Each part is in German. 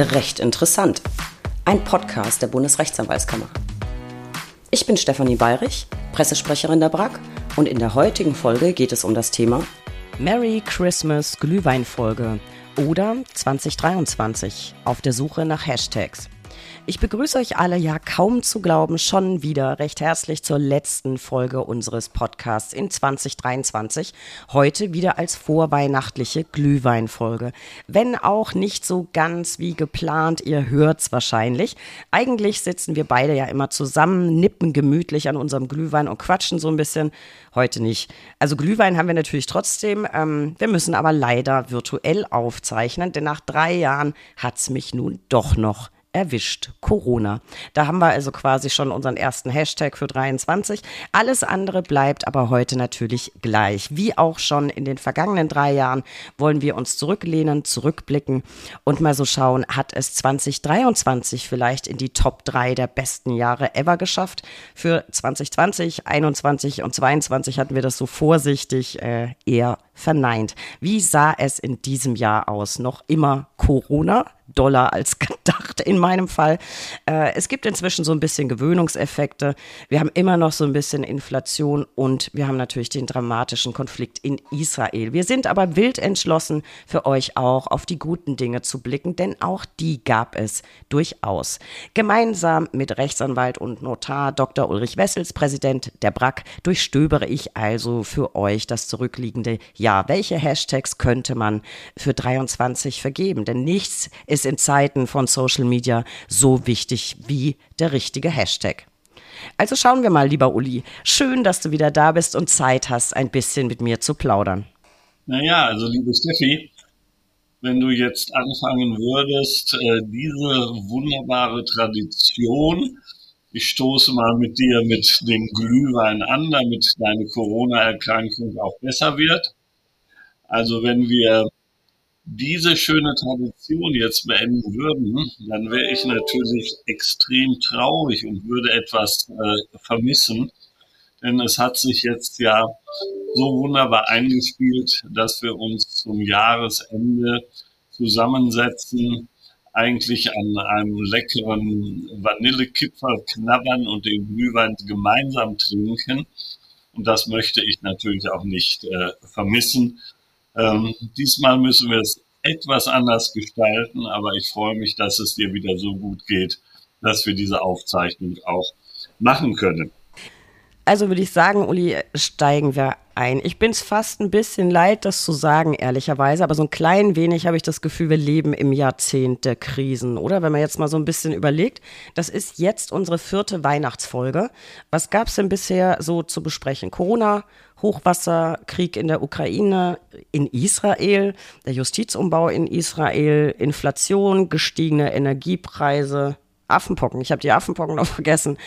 Recht interessant. Ein Podcast der Bundesrechtsanwaltskammer. Ich bin Stefanie Bayrich, Pressesprecherin der BRAG und in der heutigen Folge geht es um das Thema Merry Christmas Glühweinfolge oder 2023 auf der Suche nach Hashtags. Ich begrüße euch alle ja kaum zu glauben schon wieder recht herzlich zur letzten Folge unseres Podcasts in 2023. Heute wieder als vorweihnachtliche Glühweinfolge. Wenn auch nicht so ganz wie geplant, ihr hört's wahrscheinlich. Eigentlich sitzen wir beide ja immer zusammen, nippen gemütlich an unserem Glühwein und quatschen so ein bisschen. Heute nicht. Also Glühwein haben wir natürlich trotzdem. Ähm, wir müssen aber leider virtuell aufzeichnen, denn nach drei Jahren hat's mich nun doch noch erwischt Corona. Da haben wir also quasi schon unseren ersten Hashtag für 23. Alles andere bleibt aber heute natürlich gleich. Wie auch schon in den vergangenen drei Jahren wollen wir uns zurücklehnen, zurückblicken und mal so schauen, hat es 2023 vielleicht in die Top 3 der besten Jahre ever geschafft. Für 2020, 21 und 22 hatten wir das so vorsichtig äh, eher verneint. Wie sah es in diesem Jahr aus? Noch immer Corona? Dollar als gedacht in meinem Fall. Äh, es gibt inzwischen so ein bisschen Gewöhnungseffekte. Wir haben immer noch so ein bisschen Inflation und wir haben natürlich den dramatischen Konflikt in Israel. Wir sind aber wild entschlossen, für euch auch auf die guten Dinge zu blicken, denn auch die gab es durchaus. Gemeinsam mit Rechtsanwalt und Notar Dr. Ulrich Wessels, Präsident der BRAC, durchstöbere ich also für euch das zurückliegende Jahr ja, welche Hashtags könnte man für 23 vergeben? Denn nichts ist in Zeiten von Social Media so wichtig wie der richtige Hashtag. Also schauen wir mal, lieber Uli. Schön, dass du wieder da bist und Zeit hast, ein bisschen mit mir zu plaudern. Naja, also liebe Steffi, wenn du jetzt anfangen würdest, äh, diese wunderbare Tradition, ich stoße mal mit dir mit dem Glühwein an, damit deine Corona-Erkrankung auch besser wird. Also wenn wir diese schöne Tradition jetzt beenden würden, dann wäre ich natürlich extrem traurig und würde etwas äh, vermissen. Denn es hat sich jetzt ja so wunderbar eingespielt, dass wir uns zum Jahresende zusammensetzen, eigentlich an einem leckeren Vanillekipferl knabbern und den Glühwein gemeinsam trinken. Und das möchte ich natürlich auch nicht äh, vermissen. Ähm, diesmal müssen wir es etwas anders gestalten, aber ich freue mich, dass es dir wieder so gut geht, dass wir diese Aufzeichnung auch machen können. Also würde ich sagen, Uli, steigen wir ein. Ich bin es fast ein bisschen leid, das zu sagen, ehrlicherweise, aber so ein klein wenig habe ich das Gefühl, wir leben im Jahrzehnt der Krisen, oder? Wenn man jetzt mal so ein bisschen überlegt, das ist jetzt unsere vierte Weihnachtsfolge. Was gab es denn bisher so zu besprechen? Corona, Hochwasser, Krieg in der Ukraine, in Israel, der Justizumbau in Israel, Inflation, gestiegene Energiepreise, Affenpocken. Ich habe die Affenpocken noch vergessen.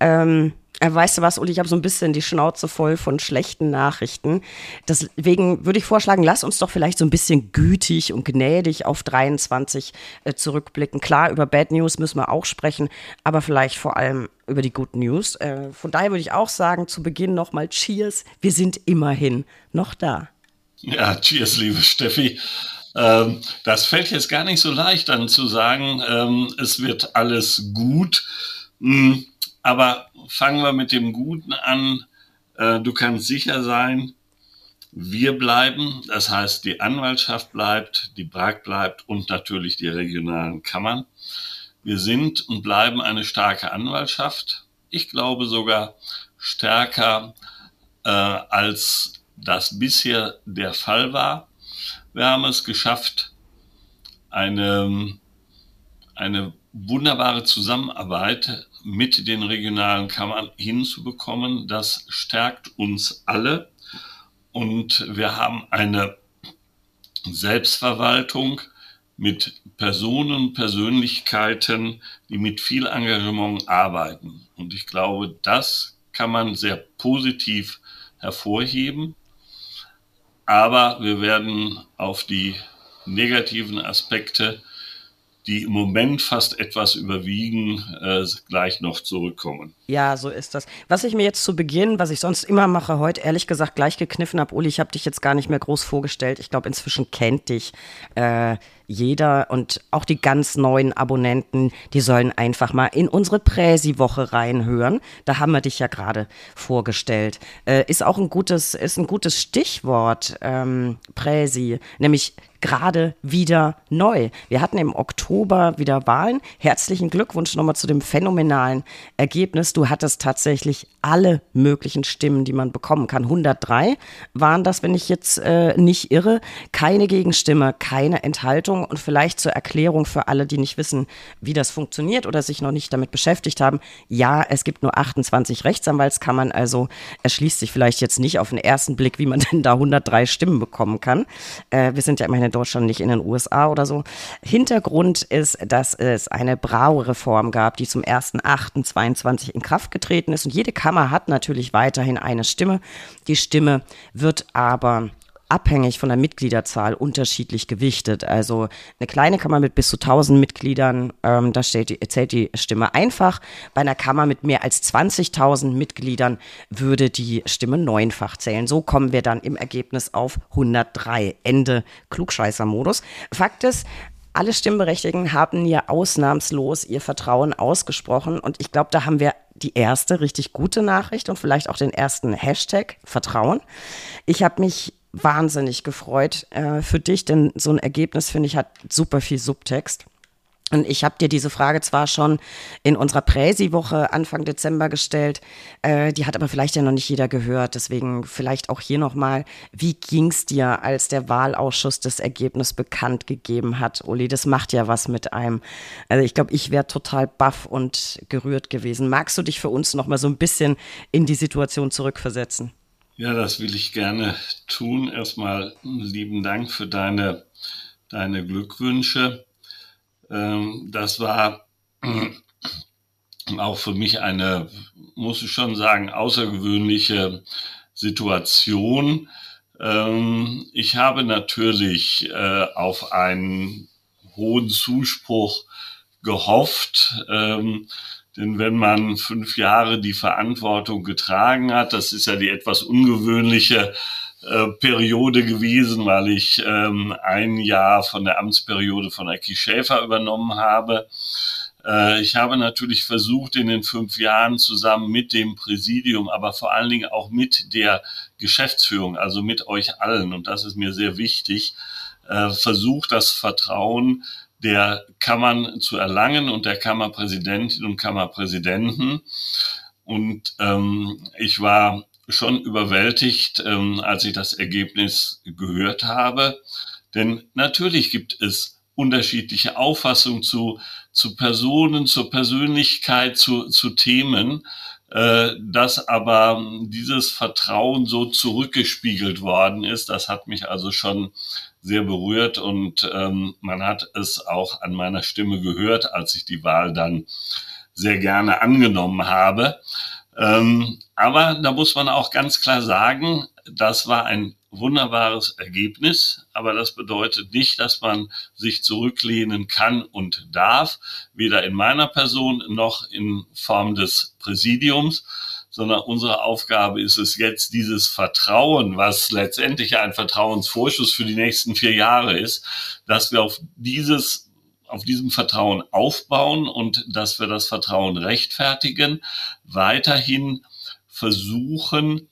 Ähm, äh, weißt du was, Uli, ich habe so ein bisschen die Schnauze voll von schlechten Nachrichten. Deswegen würde ich vorschlagen, lass uns doch vielleicht so ein bisschen gütig und gnädig auf 23 äh, zurückblicken. Klar, über Bad News müssen wir auch sprechen, aber vielleicht vor allem über die Good News. Äh, von daher würde ich auch sagen, zu Beginn nochmal Cheers. Wir sind immerhin noch da. Ja, Cheers, liebe Steffi. Ähm, das fällt jetzt gar nicht so leicht dann zu sagen, ähm, es wird alles gut. Hm, aber fangen wir mit dem Guten an. Äh, du kannst sicher sein, wir bleiben, das heißt die Anwaltschaft bleibt, die BRAG bleibt und natürlich die regionalen Kammern. Wir sind und bleiben eine starke Anwaltschaft. Ich glaube sogar stärker äh, als das bisher der Fall war. Wir haben es geschafft, eine, eine wunderbare Zusammenarbeit mit den regionalen Kammern hinzubekommen. Das stärkt uns alle. Und wir haben eine Selbstverwaltung mit Personen, Persönlichkeiten, die mit viel Engagement arbeiten. Und ich glaube, das kann man sehr positiv hervorheben. Aber wir werden auf die negativen Aspekte die im Moment fast etwas überwiegen, äh, gleich noch zurückkommen. Ja, so ist das. Was ich mir jetzt zu Beginn, was ich sonst immer mache, heute ehrlich gesagt gleich gekniffen habe, Uli, ich habe dich jetzt gar nicht mehr groß vorgestellt. Ich glaube, inzwischen kennt dich äh, jeder und auch die ganz neuen Abonnenten, die sollen einfach mal in unsere Präsi-Woche reinhören. Da haben wir dich ja gerade vorgestellt. Äh, ist auch ein gutes, ist ein gutes Stichwort, ähm, Präsi, nämlich gerade wieder neu. Wir hatten im Oktober wieder Wahlen. Herzlichen Glückwunsch nochmal zu dem phänomenalen Ergebnis. Du hattest tatsächlich alle möglichen Stimmen, die man bekommen kann. 103 waren das, wenn ich jetzt äh, nicht irre. Keine Gegenstimme, keine Enthaltung. Und vielleicht zur Erklärung für alle, die nicht wissen, wie das funktioniert oder sich noch nicht damit beschäftigt haben. Ja, es gibt nur 28 Rechtsanwaltskammern, also erschließt sich vielleicht jetzt nicht auf den ersten Blick, wie man denn da 103 Stimmen bekommen kann. Äh, wir sind ja immerhin in Deutschland, nicht in den USA oder so. Hintergrund ist, dass es eine Braureform gab, die zum 1.8.22 in Kraft getreten ist. Und jede Kammer hat natürlich weiterhin eine Stimme. Die Stimme wird aber abhängig von der Mitgliederzahl unterschiedlich gewichtet. Also eine kleine Kammer mit bis zu 1000 Mitgliedern, ähm, da die, zählt die Stimme einfach. Bei einer Kammer mit mehr als 20.000 Mitgliedern würde die Stimme neunfach zählen. So kommen wir dann im Ergebnis auf 103. Ende Klugscheißer-Modus. Fakt ist, alle Stimmberechtigten haben ja ausnahmslos ihr Vertrauen ausgesprochen und ich glaube, da haben wir die erste richtig gute Nachricht und vielleicht auch den ersten Hashtag Vertrauen. Ich habe mich wahnsinnig gefreut äh, für dich, denn so ein Ergebnis, finde ich, hat super viel Subtext. Und ich habe dir diese Frage zwar schon in unserer Präsi-Woche Anfang Dezember gestellt, äh, die hat aber vielleicht ja noch nicht jeder gehört. Deswegen vielleicht auch hier nochmal, wie ging's dir, als der Wahlausschuss das Ergebnis bekannt gegeben hat? Uli, das macht ja was mit einem. Also ich glaube, ich wäre total baff und gerührt gewesen. Magst du dich für uns nochmal so ein bisschen in die Situation zurückversetzen? Ja, das will ich gerne tun. Erstmal lieben Dank für deine, deine Glückwünsche. Ähm, das war auch für mich eine, muss ich schon sagen, außergewöhnliche Situation. Ähm, ich habe natürlich äh, auf einen hohen Zuspruch gehofft. Denn wenn man fünf Jahre die Verantwortung getragen hat, das ist ja die etwas ungewöhnliche äh, Periode gewesen, weil ich ähm, ein Jahr von der Amtsperiode von Ecki Schäfer übernommen habe. Äh, ich habe natürlich versucht, in den fünf Jahren zusammen mit dem Präsidium, aber vor allen Dingen auch mit der Geschäftsführung, also mit euch allen, und das ist mir sehr wichtig, äh, versucht, das Vertrauen der Kammern zu erlangen und der Kammerpräsidentin und Kammerpräsidenten. Und ähm, ich war schon überwältigt, ähm, als ich das Ergebnis gehört habe. Denn natürlich gibt es unterschiedliche Auffassungen zu, zu Personen, zur Persönlichkeit, zu, zu Themen, äh, dass aber dieses Vertrauen so zurückgespiegelt worden ist. Das hat mich also schon sehr berührt und ähm, man hat es auch an meiner Stimme gehört, als ich die Wahl dann sehr gerne angenommen habe. Ähm, aber da muss man auch ganz klar sagen, das war ein wunderbares Ergebnis, aber das bedeutet nicht, dass man sich zurücklehnen kann und darf, weder in meiner Person noch in Form des Präsidiums, sondern unsere Aufgabe ist es jetzt, dieses Vertrauen, was letztendlich ein Vertrauensvorschuss für die nächsten vier Jahre ist, dass wir auf dieses auf diesem Vertrauen aufbauen und dass wir das Vertrauen rechtfertigen, weiterhin versuchen,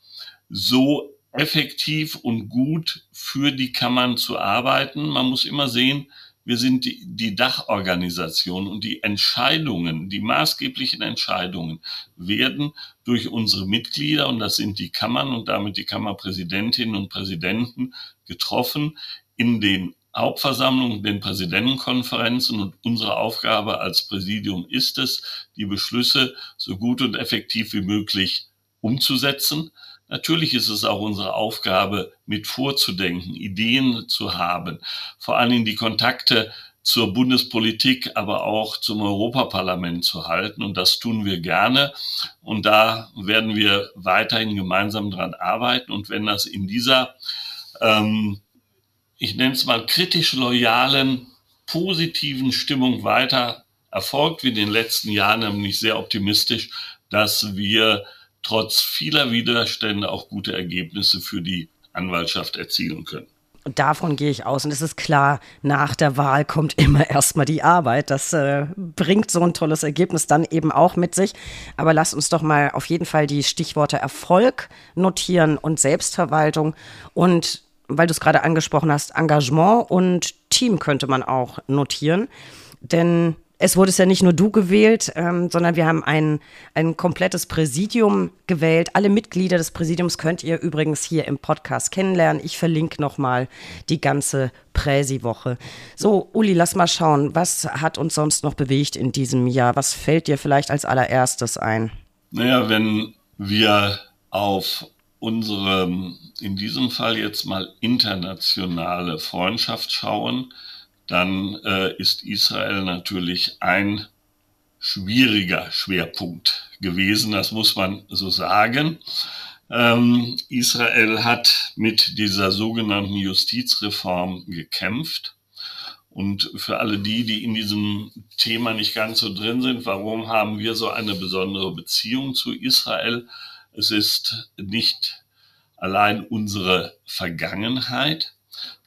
so effektiv und gut für die Kammern zu arbeiten. Man muss immer sehen, wir sind die, die Dachorganisation und die Entscheidungen, die maßgeblichen Entscheidungen werden durch unsere Mitglieder, und das sind die Kammern und damit die Kammerpräsidentinnen und Präsidenten, getroffen in den Hauptversammlungen, den Präsidentenkonferenzen und unsere Aufgabe als Präsidium ist es, die Beschlüsse so gut und effektiv wie möglich umzusetzen. Natürlich ist es auch unsere Aufgabe, mit vorzudenken, Ideen zu haben, vor allen Dingen die Kontakte zur Bundespolitik, aber auch zum Europaparlament zu halten. Und das tun wir gerne. Und da werden wir weiterhin gemeinsam dran arbeiten. Und wenn das in dieser, ähm, ich nenne es mal kritisch loyalen positiven Stimmung weiter erfolgt wie in den letzten Jahren, nämlich sehr optimistisch, dass wir trotz vieler Widerstände auch gute Ergebnisse für die Anwaltschaft erzielen können. Davon gehe ich aus. Und es ist klar, nach der Wahl kommt immer erstmal die Arbeit. Das äh, bringt so ein tolles Ergebnis dann eben auch mit sich. Aber lasst uns doch mal auf jeden Fall die Stichworte Erfolg notieren und Selbstverwaltung. Und weil du es gerade angesprochen hast, Engagement und Team könnte man auch notieren. Denn es wurde es ja nicht nur du gewählt, ähm, sondern wir haben ein, ein komplettes Präsidium gewählt. Alle Mitglieder des Präsidiums könnt ihr übrigens hier im Podcast kennenlernen. Ich verlinke nochmal die ganze Präsi-Woche. So, Uli, lass mal schauen, was hat uns sonst noch bewegt in diesem Jahr? Was fällt dir vielleicht als allererstes ein? Naja, wenn wir auf unsere, in diesem Fall jetzt mal internationale Freundschaft schauen, dann äh, ist Israel natürlich ein schwieriger Schwerpunkt gewesen, das muss man so sagen. Ähm, Israel hat mit dieser sogenannten Justizreform gekämpft. Und für alle die, die in diesem Thema nicht ganz so drin sind, warum haben wir so eine besondere Beziehung zu Israel? Es ist nicht allein unsere Vergangenheit,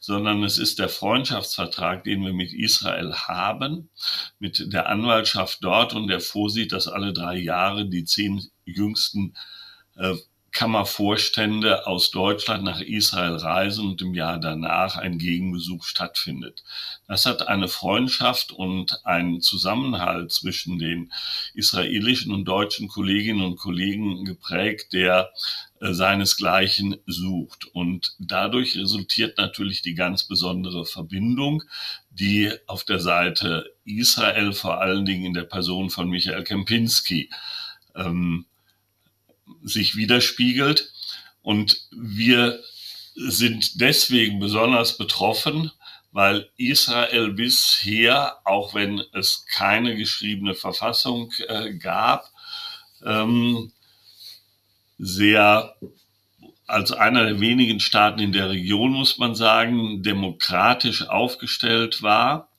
sondern es ist der Freundschaftsvertrag, den wir mit Israel haben, mit der Anwaltschaft dort. Und der vorsieht, dass alle drei Jahre die zehn jüngsten äh, Kammervorstände aus Deutschland nach Israel reisen und im Jahr danach ein Gegenbesuch stattfindet. Das hat eine Freundschaft und einen Zusammenhalt zwischen den israelischen und deutschen Kolleginnen und Kollegen geprägt, der äh, seinesgleichen sucht. Und dadurch resultiert natürlich die ganz besondere Verbindung, die auf der Seite Israel vor allen Dingen in der Person von Michael Kempinski ähm, sich widerspiegelt. Und wir sind deswegen besonders betroffen, weil Israel bisher, auch wenn es keine geschriebene Verfassung äh, gab, ähm, sehr als einer der wenigen Staaten in der Region, muss man sagen, demokratisch aufgestellt war,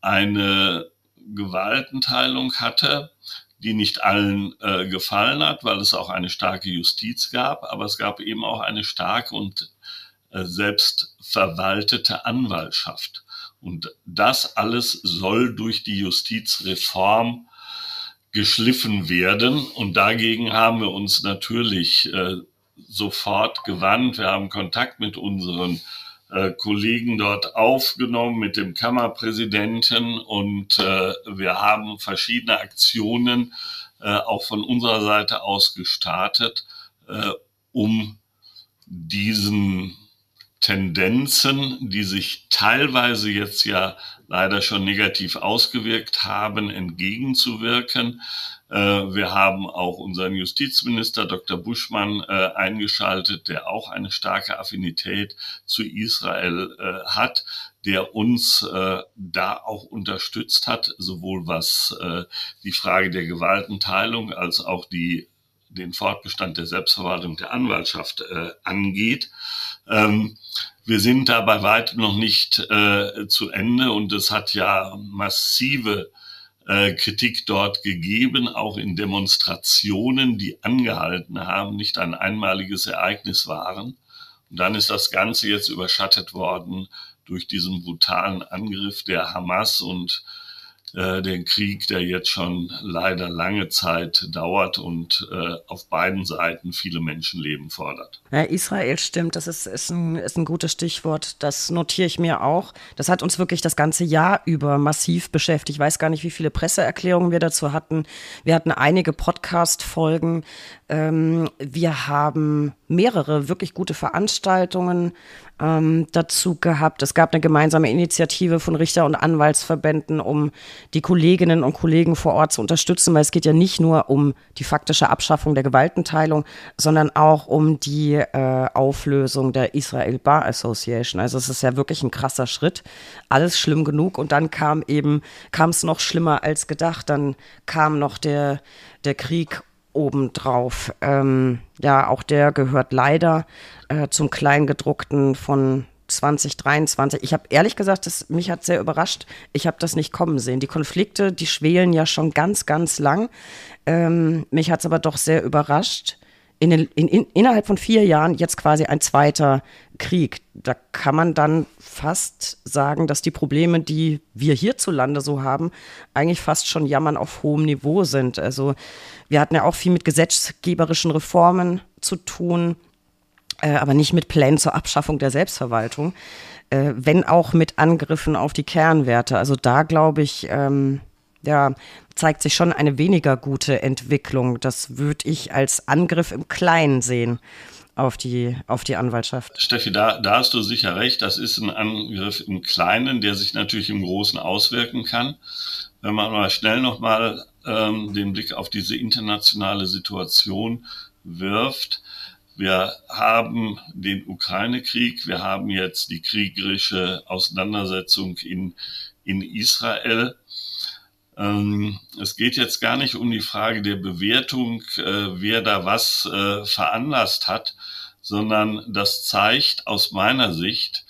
eine Gewaltenteilung hatte, die nicht allen äh, gefallen hat, weil es auch eine starke Justiz gab, aber es gab eben auch eine starke und äh, selbstverwaltete Anwaltschaft. Und das alles soll durch die Justizreform geschliffen werden. Und dagegen haben wir uns natürlich äh, sofort gewandt. Wir haben Kontakt mit unseren äh, Kollegen dort aufgenommen mit dem Kammerpräsidenten und äh, wir haben verschiedene Aktionen äh, auch von unserer Seite aus gestartet, äh, um diesen Tendenzen, die sich teilweise jetzt ja leider schon negativ ausgewirkt haben, entgegenzuwirken. Äh, wir haben auch unseren Justizminister Dr. Buschmann äh, eingeschaltet, der auch eine starke Affinität zu Israel äh, hat, der uns da auch unterstützt hat, sowohl was die Frage der Gewaltenteilung als auch die den Fortbestand der Selbstverwaltung der Anwaltschaft angeht. Ähm, wir sind da bei weitem noch nicht äh, zu Ende und es hat ja massive äh, Kritik dort gegeben, auch in Demonstrationen, die angehalten haben, nicht ein einmaliges Ereignis waren. Und dann ist das Ganze jetzt überschattet worden durch diesen brutalen Angriff der Hamas und äh, den Krieg, der jetzt schon leider lange Zeit dauert und äh, auf beiden Seiten viele Menschenleben fordert. Ja, Israel stimmt, das ist, ist, ein, ist ein gutes Stichwort. Das notiere ich mir auch. Das hat uns wirklich das ganze Jahr über massiv beschäftigt. Ich weiß gar nicht, wie viele Presseerklärungen wir dazu hatten. Wir hatten einige Podcast-Folgen. Ähm, wir haben mehrere wirklich gute Veranstaltungen ähm, dazu gehabt. Es gab eine gemeinsame Initiative von Richter- und Anwaltsverbänden, um die Kolleginnen und Kollegen vor Ort zu unterstützen, weil es geht ja nicht nur um die faktische Abschaffung der Gewaltenteilung, sondern auch um die äh, Auflösung der Israel Bar Association. Also es ist ja wirklich ein krasser Schritt. Alles schlimm genug. Und dann kam eben, kam es noch schlimmer als gedacht. Dann kam noch der, der Krieg obendrauf. Ähm, ja, auch der gehört leider äh, zum Kleingedruckten von 2023. Ich habe ehrlich gesagt, das, mich hat sehr überrascht. Ich habe das nicht kommen sehen. Die Konflikte, die schwelen ja schon ganz, ganz lang. Ähm, mich hat es aber doch sehr überrascht. In in, innerhalb von vier Jahren jetzt quasi ein zweiter Krieg. Da kann man dann fast sagen, dass die Probleme, die wir hierzulande so haben, eigentlich fast schon Jammern auf hohem Niveau sind. Also wir hatten ja auch viel mit gesetzgeberischen Reformen zu tun äh, aber nicht mit Plänen zur Abschaffung der Selbstverwaltung, äh, wenn auch mit Angriffen auf die Kernwerte. Also da glaube ich, ähm, ja, zeigt sich schon eine weniger gute Entwicklung. Das würde ich als Angriff im Kleinen sehen auf die, auf die Anwaltschaft. Steffi, da, da hast du sicher recht. Das ist ein Angriff im Kleinen, der sich natürlich im Großen auswirken kann. Wenn man mal schnell nochmal ähm, den Blick auf diese internationale Situation wirft, wir haben den Ukraine-Krieg, wir haben jetzt die kriegerische Auseinandersetzung in, in Israel. Ähm, es geht jetzt gar nicht um die Frage der Bewertung, äh, wer da was äh, veranlasst hat, sondern das zeigt aus meiner Sicht,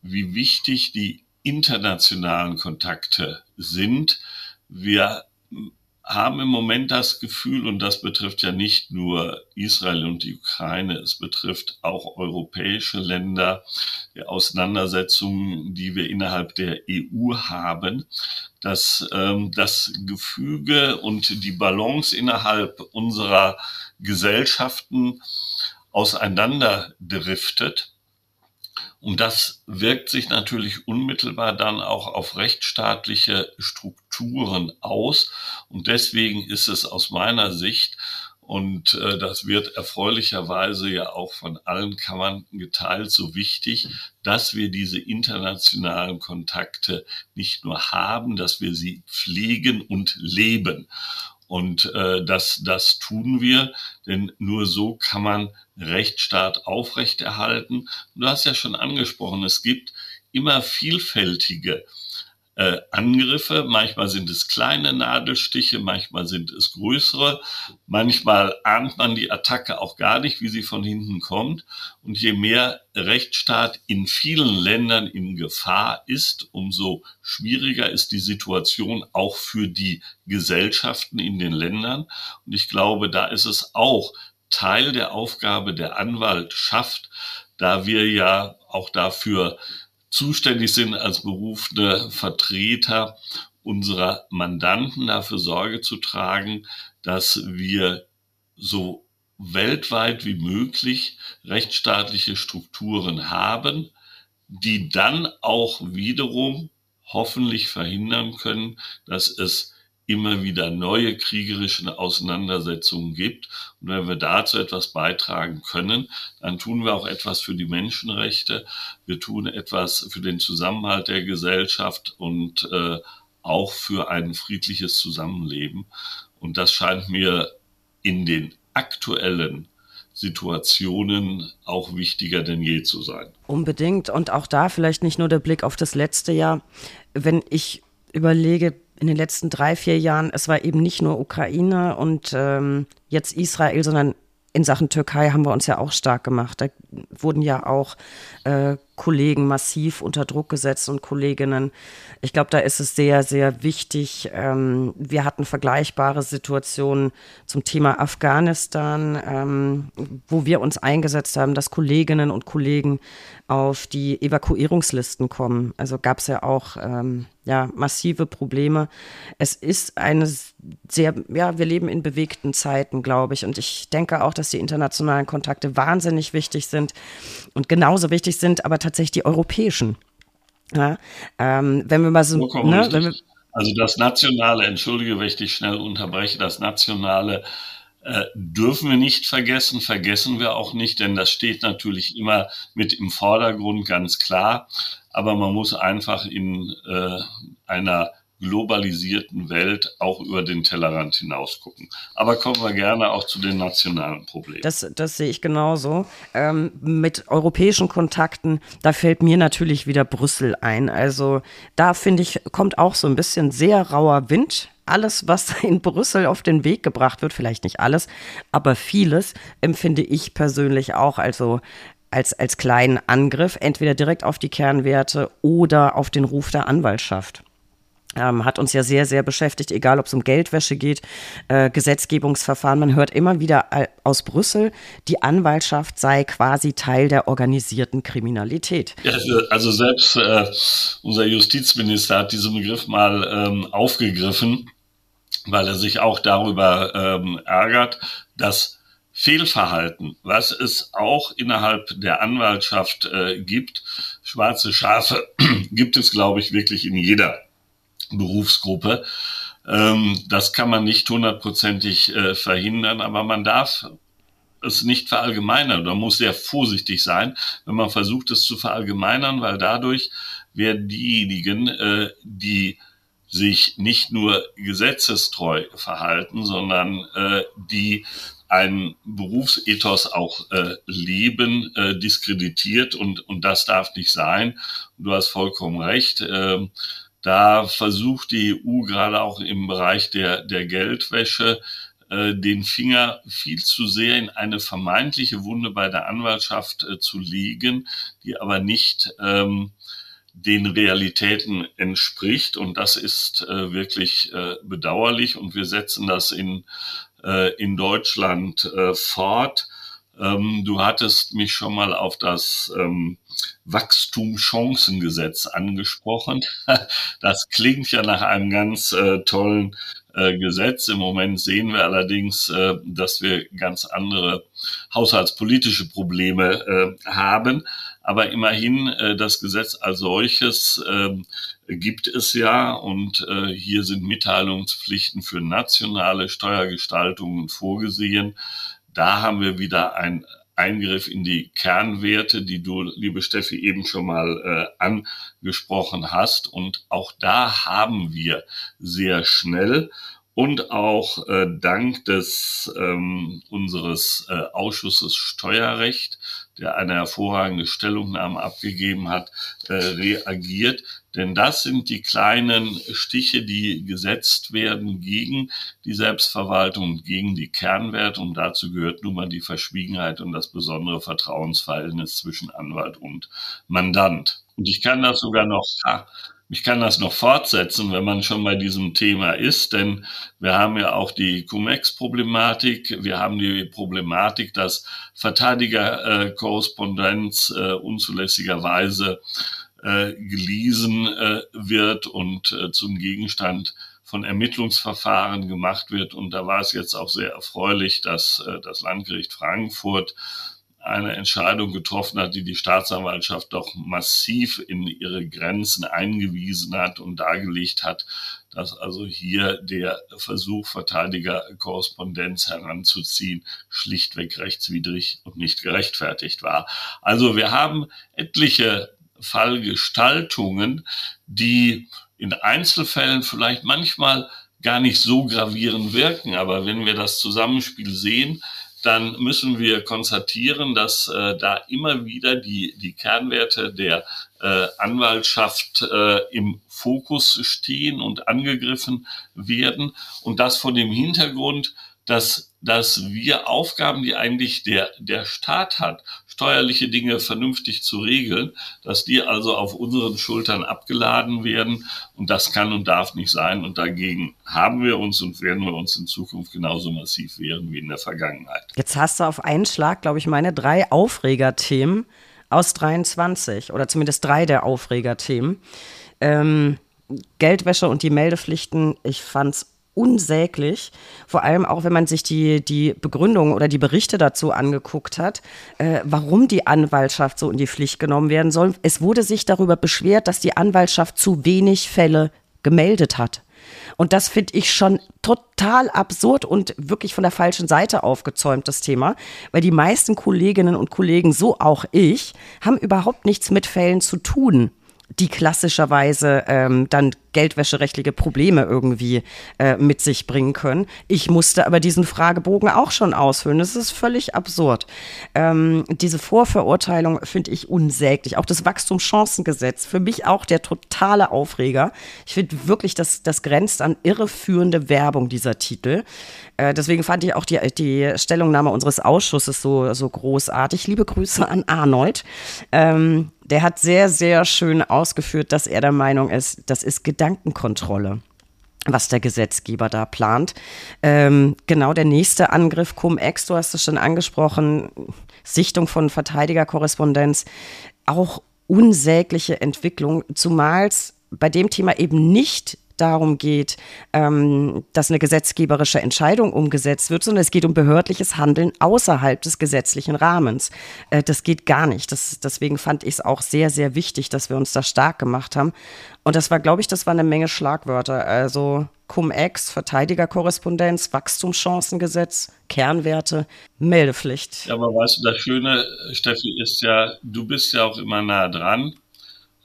wie wichtig die internationalen Kontakte sind. Wir haben im Moment das Gefühl, und das betrifft ja nicht nur Israel und die Ukraine, es betrifft auch europäische Länder, die Auseinandersetzungen, die wir innerhalb der EU haben, dass ähm, das Gefüge und die Balance innerhalb unserer Gesellschaften auseinanderdriftet und das wirkt sich natürlich unmittelbar dann auch auf rechtsstaatliche Strukturen aus. Und deswegen ist es aus meiner Sicht, und äh, das wird erfreulicherweise ja auch von allen Kammern geteilt, so wichtig, dass wir diese internationalen Kontakte nicht nur haben, dass wir sie pflegen und leben. Und äh, das, das tun wir, denn nur so kann man Rechtsstaat aufrechterhalten. Du hast ja schon angesprochen, es gibt immer vielfältige äh, Angriffe. Manchmal sind es kleine Nadelstiche, manchmal sind es größere. Manchmal ahnt man die Attacke auch gar nicht, wie sie von hinten kommt. Und je mehr Rechtsstaat in vielen Ländern in Gefahr ist, umso schwieriger ist die Situation auch für die Gesellschaften in den Ländern. Und ich glaube, da ist es auch Teil der Aufgabe der Anwaltschaft, da wir ja auch dafür zuständig sind als berufene Vertreter unserer Mandanten dafür Sorge zu tragen, dass wir so weltweit wie möglich rechtsstaatliche Strukturen haben, die dann auch wiederum hoffentlich verhindern können, dass es immer wieder neue kriegerische Auseinandersetzungen gibt. Und wenn wir dazu etwas beitragen können, dann tun wir auch etwas für die Menschenrechte. Wir tun etwas für den Zusammenhalt der Gesellschaft und äh, auch für ein friedliches Zusammenleben. Und das scheint mir in den aktuellen Situationen auch wichtiger denn je zu sein. Unbedingt. Und auch da vielleicht nicht nur der Blick auf das letzte Jahr. Wenn ich überlege, in den letzten drei, vier Jahren, es war eben nicht nur Ukraine und ähm, jetzt Israel, sondern in Sachen Türkei haben wir uns ja auch stark gemacht. Da wurden ja auch äh, Kollegen massiv unter Druck gesetzt und Kolleginnen. Ich glaube, da ist es sehr, sehr wichtig. Ähm, wir hatten vergleichbare Situationen zum Thema Afghanistan, ähm, wo wir uns eingesetzt haben, dass Kolleginnen und Kollegen auf die Evakuierungslisten kommen. Also gab es ja auch ähm, ja, massive Probleme. Es ist eine sehr, ja, wir leben in bewegten Zeiten, glaube ich. Und ich denke auch, dass die internationalen Kontakte wahnsinnig wichtig sind und genauso wichtig sind, aber tatsächlich die europäischen. Ja, ähm, wenn wir mal so, ne, wir, also das nationale, entschuldige, wenn ich dich schnell unterbreche, das nationale äh, dürfen wir nicht vergessen, vergessen wir auch nicht, denn das steht natürlich immer mit im Vordergrund, ganz klar. Aber man muss einfach in äh, einer globalisierten Welt auch über den Tellerrand hinaus gucken. Aber kommen wir gerne auch zu den nationalen Problemen. Das, das sehe ich genauso. Ähm, mit europäischen Kontakten, da fällt mir natürlich wieder Brüssel ein. Also da finde ich, kommt auch so ein bisschen sehr rauer Wind alles, was in Brüssel auf den Weg gebracht wird, vielleicht nicht alles, aber vieles empfinde ich persönlich auch. Also als, als kleinen Angriff, entweder direkt auf die Kernwerte oder auf den Ruf der Anwaltschaft ähm, hat uns ja sehr, sehr beschäftigt, egal ob es um Geldwäsche geht, äh, Gesetzgebungsverfahren. Man hört immer wieder äh, aus Brüssel, die Anwaltschaft sei quasi Teil der organisierten Kriminalität. Ja, also selbst äh, unser Justizminister hat diesen Begriff mal ähm, aufgegriffen, weil er sich auch darüber ähm, ärgert, dass Fehlverhalten, was es auch innerhalb der Anwaltschaft äh, gibt, schwarze Schafe gibt es, glaube ich, wirklich in jeder Berufsgruppe. Ähm, das kann man nicht hundertprozentig äh, verhindern, aber man darf es nicht verallgemeinern oder muss sehr vorsichtig sein, wenn man versucht, es zu verallgemeinern, weil dadurch werden diejenigen, äh, die sich nicht nur gesetzestreu verhalten, sondern äh, die ein Berufsethos auch äh, leben, äh, diskreditiert und, und das darf nicht sein. Du hast vollkommen recht. Äh, da versucht die EU gerade auch im Bereich der, der Geldwäsche äh, den Finger viel zu sehr in eine vermeintliche Wunde bei der Anwaltschaft äh, zu legen, die aber nicht ähm, den Realitäten entspricht. Und das ist äh, wirklich äh, bedauerlich. Und wir setzen das in, äh, in Deutschland äh, fort. Ähm, du hattest mich schon mal auf das ähm, Wachstumschancengesetz angesprochen. Das klingt ja nach einem ganz äh, tollen äh, Gesetz. Im Moment sehen wir allerdings, äh, dass wir ganz andere haushaltspolitische Probleme äh, haben. Aber immerhin, das Gesetz als solches ähm, gibt es ja und hier sind Mitteilungspflichten für nationale Steuergestaltungen vorgesehen. Da haben wir wieder ein Eingriff in die Kernwerte, die du, liebe Steffi, eben schon mal äh, angesprochen hast. Und auch da haben wir sehr schnell und auch äh, dank des ähm, unseres äh, Ausschusses Steuerrecht, der eine hervorragende Stellungnahme abgegeben hat, äh, reagiert. Denn das sind die kleinen Stiche, die gesetzt werden gegen die Selbstverwaltung gegen die Kernwerte. Und dazu gehört nun mal die Verschwiegenheit und das besondere Vertrauensverhältnis zwischen Anwalt und Mandant. Und ich kann das sogar noch ich kann das noch fortsetzen, wenn man schon bei diesem Thema ist, denn wir haben ja auch die Cum-Ex-Problematik. Wir haben die Problematik, dass Verteidigerkorrespondenz äh, unzulässigerweise äh, gelesen äh, wird und äh, zum Gegenstand von Ermittlungsverfahren gemacht wird. Und da war es jetzt auch sehr erfreulich, dass äh, das Landgericht Frankfurt eine Entscheidung getroffen hat, die die Staatsanwaltschaft doch massiv in ihre Grenzen eingewiesen hat und dargelegt hat, dass also hier der Versuch, Verteidigerkorrespondenz heranzuziehen, schlichtweg rechtswidrig und nicht gerechtfertigt war. Also wir haben etliche Fallgestaltungen, die in Einzelfällen vielleicht manchmal gar nicht so gravierend wirken, aber wenn wir das Zusammenspiel sehen, dann müssen wir konstatieren, dass äh, da immer wieder die, die Kernwerte der äh, Anwaltschaft äh, im Fokus stehen und angegriffen werden. Und das vor dem Hintergrund, dass, dass wir Aufgaben, die eigentlich der, der Staat hat, steuerliche Dinge vernünftig zu regeln, dass die also auf unseren Schultern abgeladen werden. Und das kann und darf nicht sein. Und dagegen haben wir uns und werden wir uns in Zukunft genauso massiv wehren wie in der Vergangenheit. Jetzt hast du auf einen Schlag, glaube ich, meine drei Aufregerthemen aus 23 oder zumindest drei der Aufregerthemen. Ähm, Geldwäsche und die Meldepflichten, ich fand es unsäglich. Vor allem auch, wenn man sich die, die Begründung oder die Berichte dazu angeguckt hat, äh, warum die Anwaltschaft so in die Pflicht genommen werden soll. Es wurde sich darüber beschwert, dass die Anwaltschaft zu wenig Fälle gemeldet hat. Und das finde ich schon total absurd und wirklich von der falschen Seite aufgezäumt, das Thema, weil die meisten Kolleginnen und Kollegen, so auch ich, haben überhaupt nichts mit Fällen zu tun. Die klassischerweise ähm, dann geldwäscherechtliche Probleme irgendwie äh, mit sich bringen können. Ich musste aber diesen Fragebogen auch schon ausfüllen. Das ist völlig absurd. Ähm, diese Vorverurteilung finde ich unsäglich. Auch das Wachstumschancengesetz, für mich auch der totale Aufreger. Ich finde wirklich, dass das grenzt an irreführende Werbung, dieser Titel. Äh, deswegen fand ich auch die, die Stellungnahme unseres Ausschusses so, so großartig. Liebe Grüße an Arnold. Ähm, der hat sehr, sehr schön ausgeführt, dass er der Meinung ist, das ist Gedankenkontrolle was der Gesetzgeber da plant. Ähm, genau der nächste Angriff, Cum-Ex, du hast es schon angesprochen, Sichtung von Verteidigerkorrespondenz, auch unsägliche Entwicklung, zumal es bei dem Thema eben nicht darum geht, ähm, dass eine gesetzgeberische Entscheidung umgesetzt wird, sondern es geht um behördliches Handeln außerhalb des gesetzlichen Rahmens. Äh, das geht gar nicht. Das, deswegen fand ich es auch sehr, sehr wichtig, dass wir uns da stark gemacht haben. Und das war, glaube ich, das war eine Menge Schlagwörter. Also Cum-Ex, Verteidigerkorrespondenz, Wachstumschancengesetz, Kernwerte, Meldepflicht. Ja, aber weißt du, das Schöne, Steffi, ist ja, du bist ja auch immer nah dran.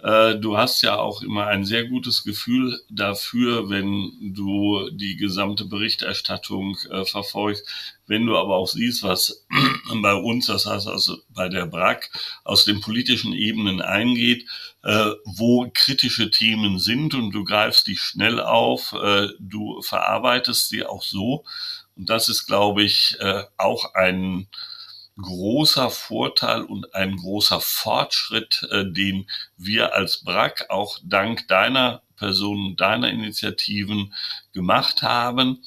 Äh, du hast ja auch immer ein sehr gutes Gefühl dafür, wenn du die gesamte Berichterstattung äh, verfolgst. Wenn du aber auch siehst, was bei uns, das heißt also bei der BRAC, aus den politischen Ebenen eingeht, äh, wo kritische Themen sind und du greifst die schnell auf, äh, du verarbeitest sie auch so. Und das ist, glaube ich, äh, auch ein großer Vorteil und ein großer Fortschritt, äh, den wir als BRAC auch dank deiner Person, deiner Initiativen gemacht haben,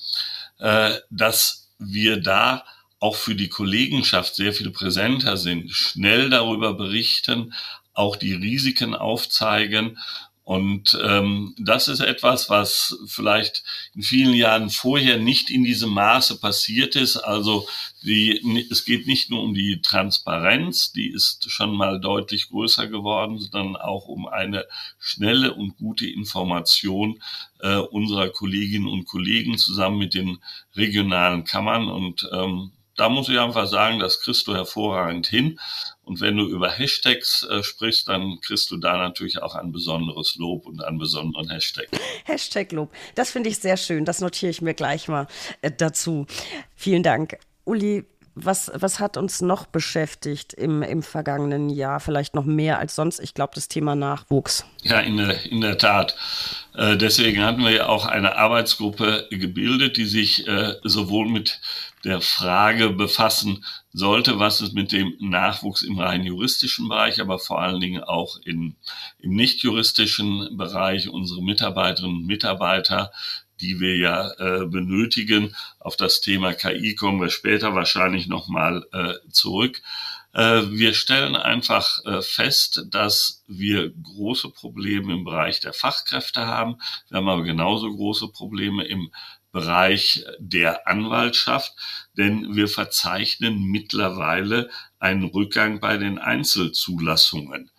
äh, dass wir da auch für die Kollegenschaft sehr viel präsenter sind, schnell darüber berichten, auch die Risiken aufzeigen und ähm, das ist etwas, was vielleicht in vielen Jahren vorher nicht in diesem Maße passiert ist. Also die, es geht nicht nur um die Transparenz, die ist schon mal deutlich größer geworden, sondern auch um eine schnelle und gute Information äh, unserer Kolleginnen und Kollegen zusammen mit den regionalen Kammern. Und ähm, da muss ich einfach sagen, das kriegst du hervorragend hin. Und wenn du über Hashtags äh, sprichst, dann kriegst du da natürlich auch ein besonderes Lob und einen besonderen Hashtag. Hashtag-Lob. Das finde ich sehr schön. Das notiere ich mir gleich mal äh, dazu. Vielen Dank. Uli, was, was hat uns noch beschäftigt im, im vergangenen Jahr? Vielleicht noch mehr als sonst. Ich glaube, das Thema Nachwuchs. Ja, in der, in der Tat. Äh, deswegen hatten wir ja auch eine Arbeitsgruppe gebildet, die sich äh, sowohl mit der Frage befassen sollte, was es mit dem Nachwuchs im rein juristischen Bereich, aber vor allen Dingen auch in, im nicht juristischen Bereich unsere Mitarbeiterinnen und Mitarbeiter, die wir ja äh, benötigen. Auf das Thema KI kommen wir später wahrscheinlich nochmal äh, zurück. Äh, wir stellen einfach äh, fest, dass wir große Probleme im Bereich der Fachkräfte haben. Wir haben aber genauso große Probleme im Bereich der Anwaltschaft, denn wir verzeichnen mittlerweile einen Rückgang bei den Einzelzulassungen.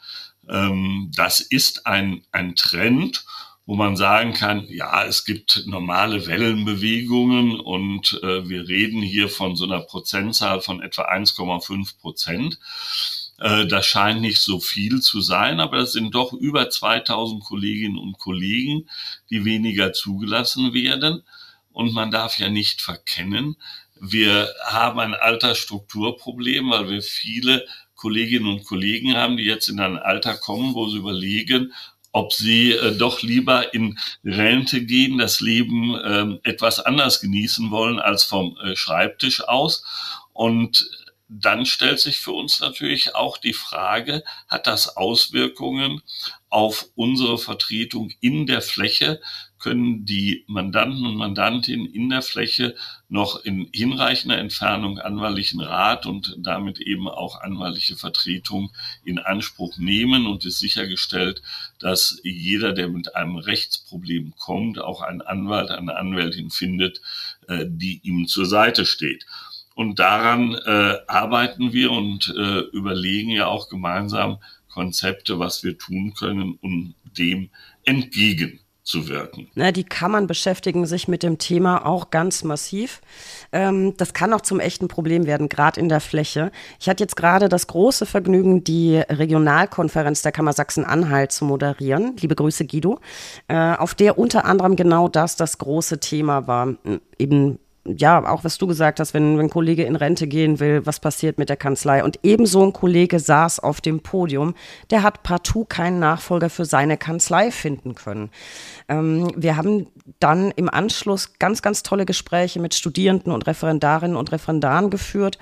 Ähm, das ist ein, ein Trend, wo man sagen kann, ja, es gibt normale Wellenbewegungen und äh, wir reden hier von so einer Prozentzahl von etwa 1,5 Prozent. Äh, das scheint nicht so viel zu sein, aber es sind doch über 2000 Kolleginnen und Kollegen, die weniger zugelassen werden. Und man darf ja nicht verkennen, wir haben ein Altersstrukturproblem, weil wir viele Kolleginnen und Kollegen haben, die jetzt in ein Alter kommen, wo sie überlegen, ob sie äh, doch lieber in Rente gehen, das Leben äh, etwas anders genießen wollen als vom äh, Schreibtisch aus. Und dann stellt sich für uns natürlich auch die Frage, hat das Auswirkungen auf unsere Vertretung in der Fläche? Können die Mandanten und Mandantinnen in der Fläche noch in hinreichender Entfernung anwaltlichen Rat und damit eben auch anwaltliche Vertretung in Anspruch nehmen und ist sichergestellt, dass jeder, der mit einem Rechtsproblem kommt, auch einen Anwalt, eine Anwältin findet, äh, die ihm zur Seite steht. Und daran äh, arbeiten wir und äh, überlegen ja auch gemeinsam Konzepte, was wir tun können, um dem entgegen zu wirken. Na, die Kammern beschäftigen sich mit dem Thema auch ganz massiv. Ähm, das kann auch zum echten Problem werden, gerade in der Fläche. Ich hatte jetzt gerade das große Vergnügen, die Regionalkonferenz der Kammer Sachsen-Anhalt zu moderieren. Liebe Grüße, Guido. Äh, auf der unter anderem genau das das große Thema war. Eben ja, auch was du gesagt hast, wenn, wenn ein Kollege in Rente gehen will, was passiert mit der Kanzlei? Und ebenso ein Kollege saß auf dem Podium, der hat partout keinen Nachfolger für seine Kanzlei finden können. Ähm, wir haben dann im Anschluss ganz, ganz tolle Gespräche mit Studierenden und Referendarinnen und Referendaren geführt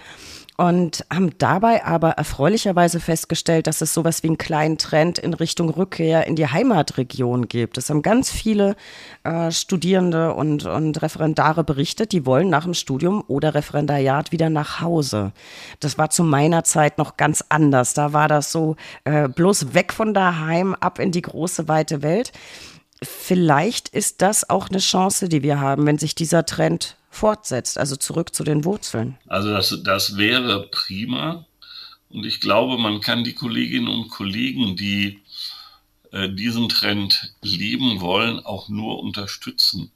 und haben dabei aber erfreulicherweise festgestellt, dass es sowas wie einen kleinen Trend in Richtung Rückkehr in die Heimatregion gibt. Es haben ganz viele äh, Studierende und, und Referendare berichtet, die wollen nach dem Studium oder Referendariat wieder nach Hause. Das war zu meiner Zeit noch ganz anders. Da war das so äh, bloß weg von daheim, ab in die große weite Welt. Vielleicht ist das auch eine Chance, die wir haben, wenn sich dieser Trend fortsetzt, also zurück zu den Wurzeln. Also das, das wäre prima. Und ich glaube, man kann die Kolleginnen und Kollegen, die äh, diesen Trend lieben wollen, auch nur unterstützen.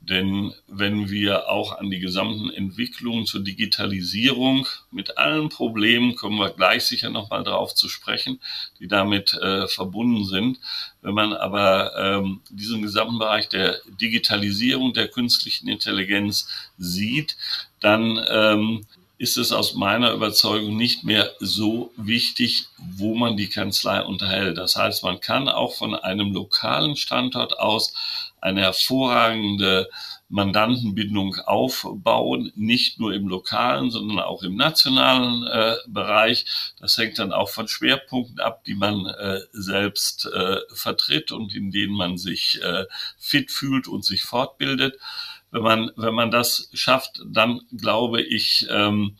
Denn wenn wir auch an die gesamten Entwicklungen zur Digitalisierung mit allen Problemen, kommen wir gleich sicher nochmal drauf zu sprechen, die damit äh, verbunden sind. Wenn man aber ähm, diesen gesamten Bereich der Digitalisierung der künstlichen Intelligenz sieht, dann ähm, ist es aus meiner Überzeugung nicht mehr so wichtig, wo man die Kanzlei unterhält. Das heißt, man kann auch von einem lokalen Standort aus eine hervorragende Mandantenbindung aufbauen, nicht nur im lokalen, sondern auch im nationalen äh, Bereich. Das hängt dann auch von Schwerpunkten ab, die man äh, selbst äh, vertritt und in denen man sich äh, fit fühlt und sich fortbildet. Wenn man, wenn man das schafft, dann glaube ich, ähm,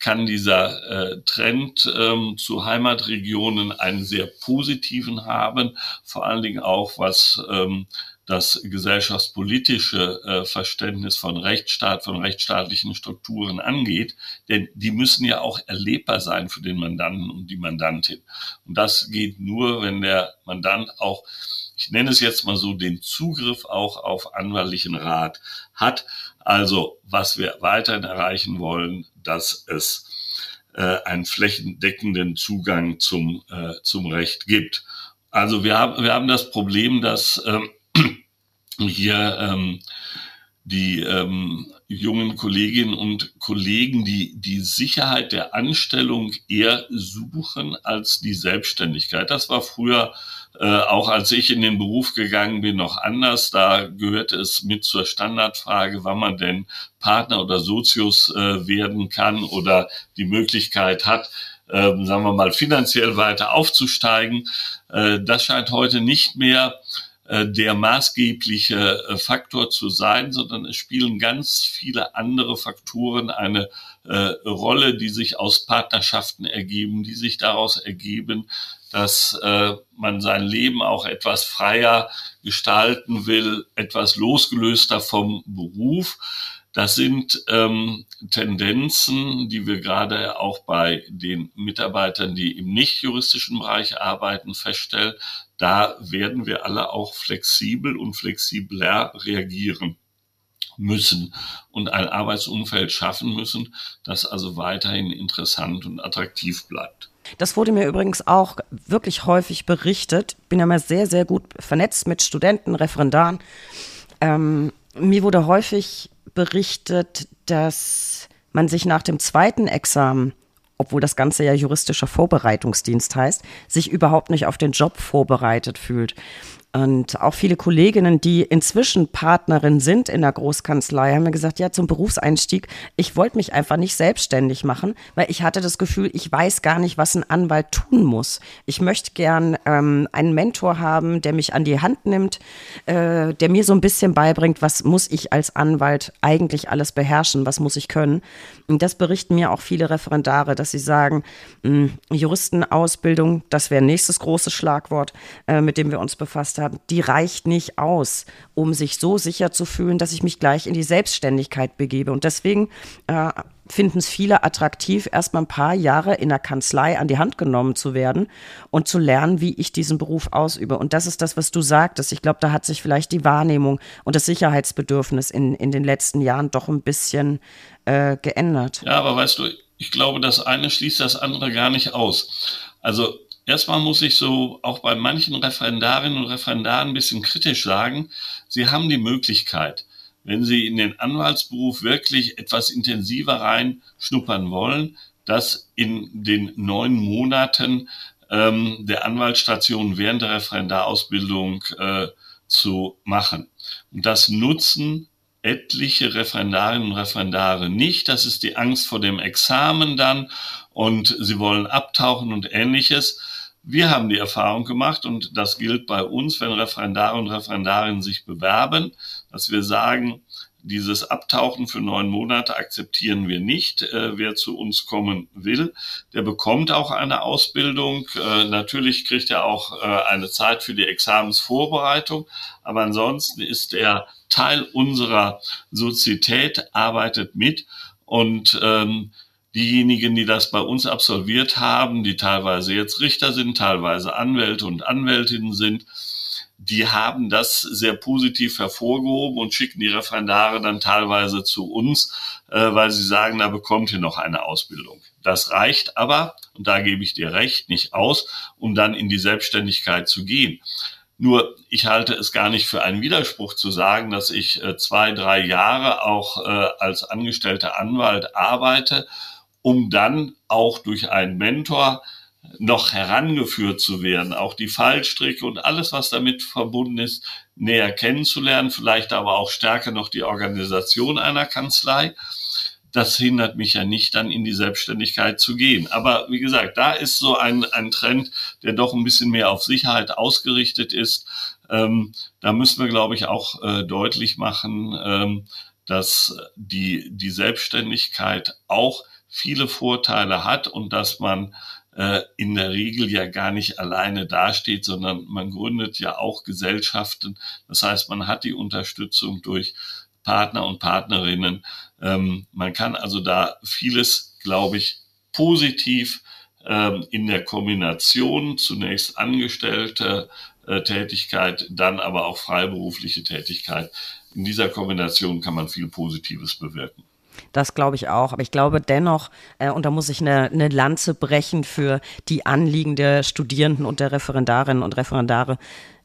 kann dieser äh, Trend ähm, zu Heimatregionen einen sehr positiven haben, vor allen Dingen auch was ähm, das gesellschaftspolitische äh, Verständnis von Rechtsstaat, von rechtsstaatlichen Strukturen angeht, denn die müssen ja auch erlebbar sein für den Mandanten und die Mandantin. Und das geht nur, wenn der Mandant auch, ich nenne es jetzt mal so, den Zugriff auch auf anwaltlichen Rat hat. Also, was wir weiterhin erreichen wollen, dass es äh, einen flächendeckenden Zugang zum, äh, zum Recht gibt. Also wir haben, wir haben das Problem, dass ähm, hier ähm, die ähm, jungen Kolleginnen und Kollegen, die die Sicherheit der Anstellung eher suchen als die Selbstständigkeit. Das war früher äh, auch als ich in den Beruf gegangen bin noch anders. Da gehörte es mit zur Standardfrage, wann man denn Partner oder Sozius äh, werden kann oder die Möglichkeit hat, äh, sagen wir mal, finanziell weiter aufzusteigen. Äh, das scheint heute nicht mehr der maßgebliche äh, Faktor zu sein, sondern es spielen ganz viele andere Faktoren eine äh, Rolle, die sich aus Partnerschaften ergeben, die sich daraus ergeben, dass äh, man sein Leben auch etwas freier gestalten will, etwas losgelöster vom Beruf. Das sind ähm, Tendenzen, die wir gerade auch bei den Mitarbeitern, die im nicht juristischen Bereich arbeiten, feststellen. Da werden wir alle auch flexibel und flexibler reagieren müssen und ein Arbeitsumfeld schaffen müssen, das also weiterhin interessant und attraktiv bleibt. Das wurde mir übrigens auch wirklich häufig berichtet. Bin ja mal sehr, sehr gut vernetzt mit Studenten, Referendaren. Ähm, mir wurde häufig berichtet, dass man sich nach dem zweiten Examen, obwohl das Ganze ja juristischer Vorbereitungsdienst heißt, sich überhaupt nicht auf den Job vorbereitet fühlt. Und auch viele Kolleginnen, die inzwischen Partnerin sind in der Großkanzlei, haben mir gesagt, ja, zum Berufseinstieg, ich wollte mich einfach nicht selbstständig machen, weil ich hatte das Gefühl, ich weiß gar nicht, was ein Anwalt tun muss. Ich möchte gern ähm, einen Mentor haben, der mich an die Hand nimmt, äh, der mir so ein bisschen beibringt, was muss ich als Anwalt eigentlich alles beherrschen, was muss ich können. Das berichten mir auch viele Referendare, dass sie sagen, mh, hm, Juristenausbildung, das wäre nächstes großes Schlagwort, äh, mit dem wir uns befasst haben, die reicht nicht aus, um sich so sicher zu fühlen, dass ich mich gleich in die Selbstständigkeit begebe. Und deswegen äh, finden es viele attraktiv, erst mal ein paar Jahre in der Kanzlei an die Hand genommen zu werden und zu lernen, wie ich diesen Beruf ausübe. Und das ist das, was du sagtest. Ich glaube, da hat sich vielleicht die Wahrnehmung und das Sicherheitsbedürfnis in, in den letzten Jahren doch ein bisschen äh, geändert. Ja, aber weißt du, ich glaube, das eine schließt das andere gar nicht aus. Also erstmal muss ich so auch bei manchen Referendarinnen und Referendaren ein bisschen kritisch sagen, sie haben die Möglichkeit, wenn Sie in den Anwaltsberuf wirklich etwas intensiver reinschnuppern wollen, das in den neun Monaten ähm, der Anwaltsstation während der Referendarausbildung äh, zu machen. Und das nutzen etliche Referendarinnen und Referendare nicht. Das ist die Angst vor dem Examen dann und sie wollen abtauchen und ähnliches. Wir haben die Erfahrung gemacht und das gilt bei uns, wenn Referendare und Referendarinnen sich bewerben, dass wir sagen, dieses Abtauchen für neun Monate akzeptieren wir nicht. Äh, wer zu uns kommen will, der bekommt auch eine Ausbildung. Äh, natürlich kriegt er auch äh, eine Zeit für die Examensvorbereitung, aber ansonsten ist er Teil unserer Sozietät, arbeitet mit und ähm, diejenigen, die das bei uns absolviert haben, die teilweise jetzt Richter sind, teilweise Anwälte und Anwältinnen sind, die haben das sehr positiv hervorgehoben und schicken die Referendare dann teilweise zu uns, äh, weil sie sagen, da bekommt ihr noch eine Ausbildung. Das reicht aber, und da gebe ich dir recht, nicht aus, um dann in die Selbstständigkeit zu gehen. Nur ich halte es gar nicht für einen Widerspruch zu sagen, dass ich äh, zwei, drei Jahre auch äh, als angestellter Anwalt arbeite, um dann auch durch einen Mentor noch herangeführt zu werden, auch die Fallstricke und alles, was damit verbunden ist, näher kennenzulernen, vielleicht aber auch stärker noch die Organisation einer Kanzlei. Das hindert mich ja nicht, dann in die Selbstständigkeit zu gehen. Aber wie gesagt, da ist so ein, ein Trend, der doch ein bisschen mehr auf Sicherheit ausgerichtet ist. Ähm, da müssen wir, glaube ich, auch äh, deutlich machen, ähm, dass die, die Selbstständigkeit auch viele Vorteile hat und dass man äh, in der Regel ja gar nicht alleine dasteht, sondern man gründet ja auch Gesellschaften. Das heißt, man hat die Unterstützung durch Partner und Partnerinnen. Ähm, man kann also da vieles, glaube ich, positiv ähm, in der Kombination zunächst angestellte äh, Tätigkeit, dann aber auch freiberufliche Tätigkeit. In dieser Kombination kann man viel Positives bewirken. Das glaube ich auch. Aber ich glaube dennoch, äh, und da muss ich eine, eine Lanze brechen für die Anliegen der Studierenden und der Referendarinnen und Referendare,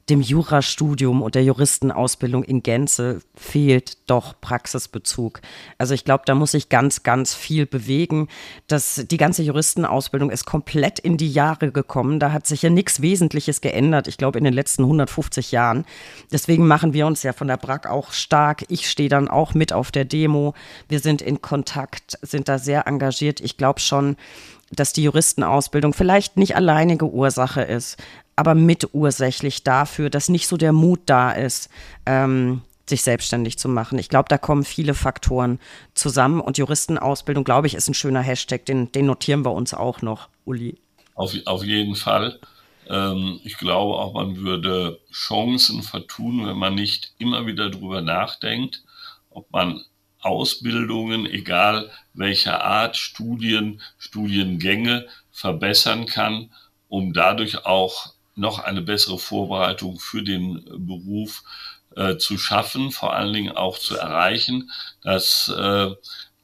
dem Jurastudium und der Juristenausbildung in Gänze fehlt doch Praxisbezug. Also ich glaube, da muss sich ganz, ganz viel bewegen. Das, die ganze Juristenausbildung ist komplett in die Jahre gekommen. Da hat sich ja nichts Wesentliches geändert, ich glaube, in den letzten 150 Jahren. Deswegen machen wir uns ja von der BRAC auch stark. Ich stehe dann auch mit auf der Demo. Wir sind in Kontakt, sind da sehr engagiert. Ich glaube schon, dass die Juristenausbildung vielleicht nicht alleinige Ursache ist, aber mitursächlich dafür, dass nicht so der Mut da ist, ähm, sich selbstständig zu machen. Ich glaube, da kommen viele Faktoren zusammen und Juristenausbildung, glaube ich, ist ein schöner Hashtag, den, den notieren wir uns auch noch, Uli. Auf, auf jeden Fall. Ähm, ich glaube auch, man würde Chancen vertun, wenn man nicht immer wieder darüber nachdenkt, ob man Ausbildungen, egal welcher Art, Studien, Studiengänge verbessern kann, um dadurch auch noch eine bessere Vorbereitung für den Beruf äh, zu schaffen, vor allen Dingen auch zu erreichen, dass äh,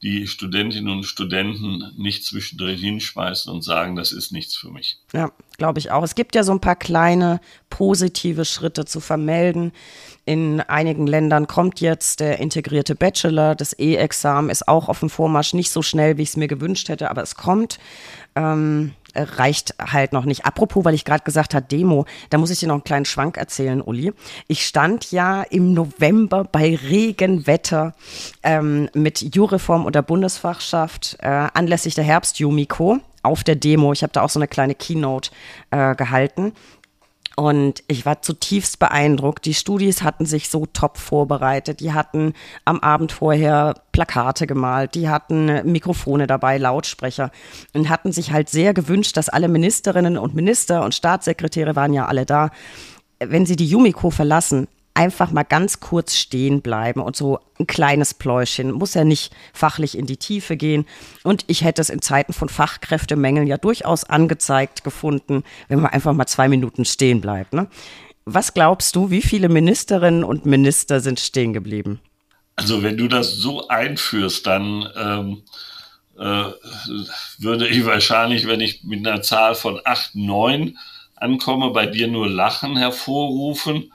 die Studentinnen und Studenten nicht zwischendrin hinschmeißen und sagen, das ist nichts für mich. Ja, glaube ich auch. Es gibt ja so ein paar kleine positive Schritte zu vermelden. In einigen Ländern kommt jetzt der integrierte Bachelor. Das E-Examen ist auch auf dem Vormarsch, nicht so schnell, wie ich es mir gewünscht hätte, aber es kommt. Ähm, reicht halt noch nicht. Apropos, weil ich gerade gesagt habe, Demo, da muss ich dir noch einen kleinen Schwank erzählen, Uli. Ich stand ja im November bei Regenwetter ähm, mit Jureform und der Bundesfachschaft äh, anlässlich der Herbst-Jumiko auf der Demo. Ich habe da auch so eine kleine Keynote äh, gehalten. Und ich war zutiefst beeindruckt. Die Studis hatten sich so top vorbereitet. Die hatten am Abend vorher Plakate gemalt, die hatten Mikrofone dabei, Lautsprecher und hatten sich halt sehr gewünscht, dass alle Ministerinnen und Minister und Staatssekretäre waren ja alle da, wenn sie die Yumiko verlassen, einfach mal ganz kurz stehen bleiben und so ein kleines Pläuschen, muss ja nicht fachlich in die Tiefe gehen. Und ich hätte es in Zeiten von Fachkräftemängeln ja durchaus angezeigt gefunden, wenn man einfach mal zwei Minuten stehen bleibt. Ne? Was glaubst du, wie viele Ministerinnen und Minister sind stehen geblieben? Also wenn du das so einführst, dann ähm, äh, würde ich wahrscheinlich, wenn ich mit einer Zahl von acht, neun ankomme, bei dir nur Lachen hervorrufen.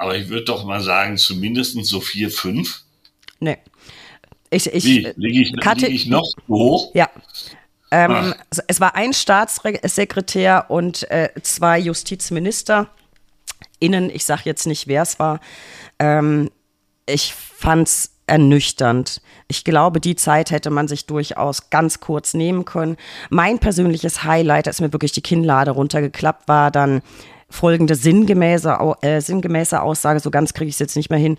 Aber ich würde doch mal sagen, zumindest so vier, fünf. Nee. Ich, ich, Wie? Liege ich, Karte, lieg ich noch hoch? Ja. Ähm, ah. es war ein Staatssekretär und äh, zwei Justizminister. Innen, ich sage jetzt nicht, wer es war. Ähm, ich fand es ernüchternd. Ich glaube, die Zeit hätte man sich durchaus ganz kurz nehmen können. Mein persönliches Highlight, als mir wirklich die Kinnlade runtergeklappt war, dann folgende sinngemäße, äh, sinngemäße Aussage, so ganz kriege ich es jetzt nicht mehr hin,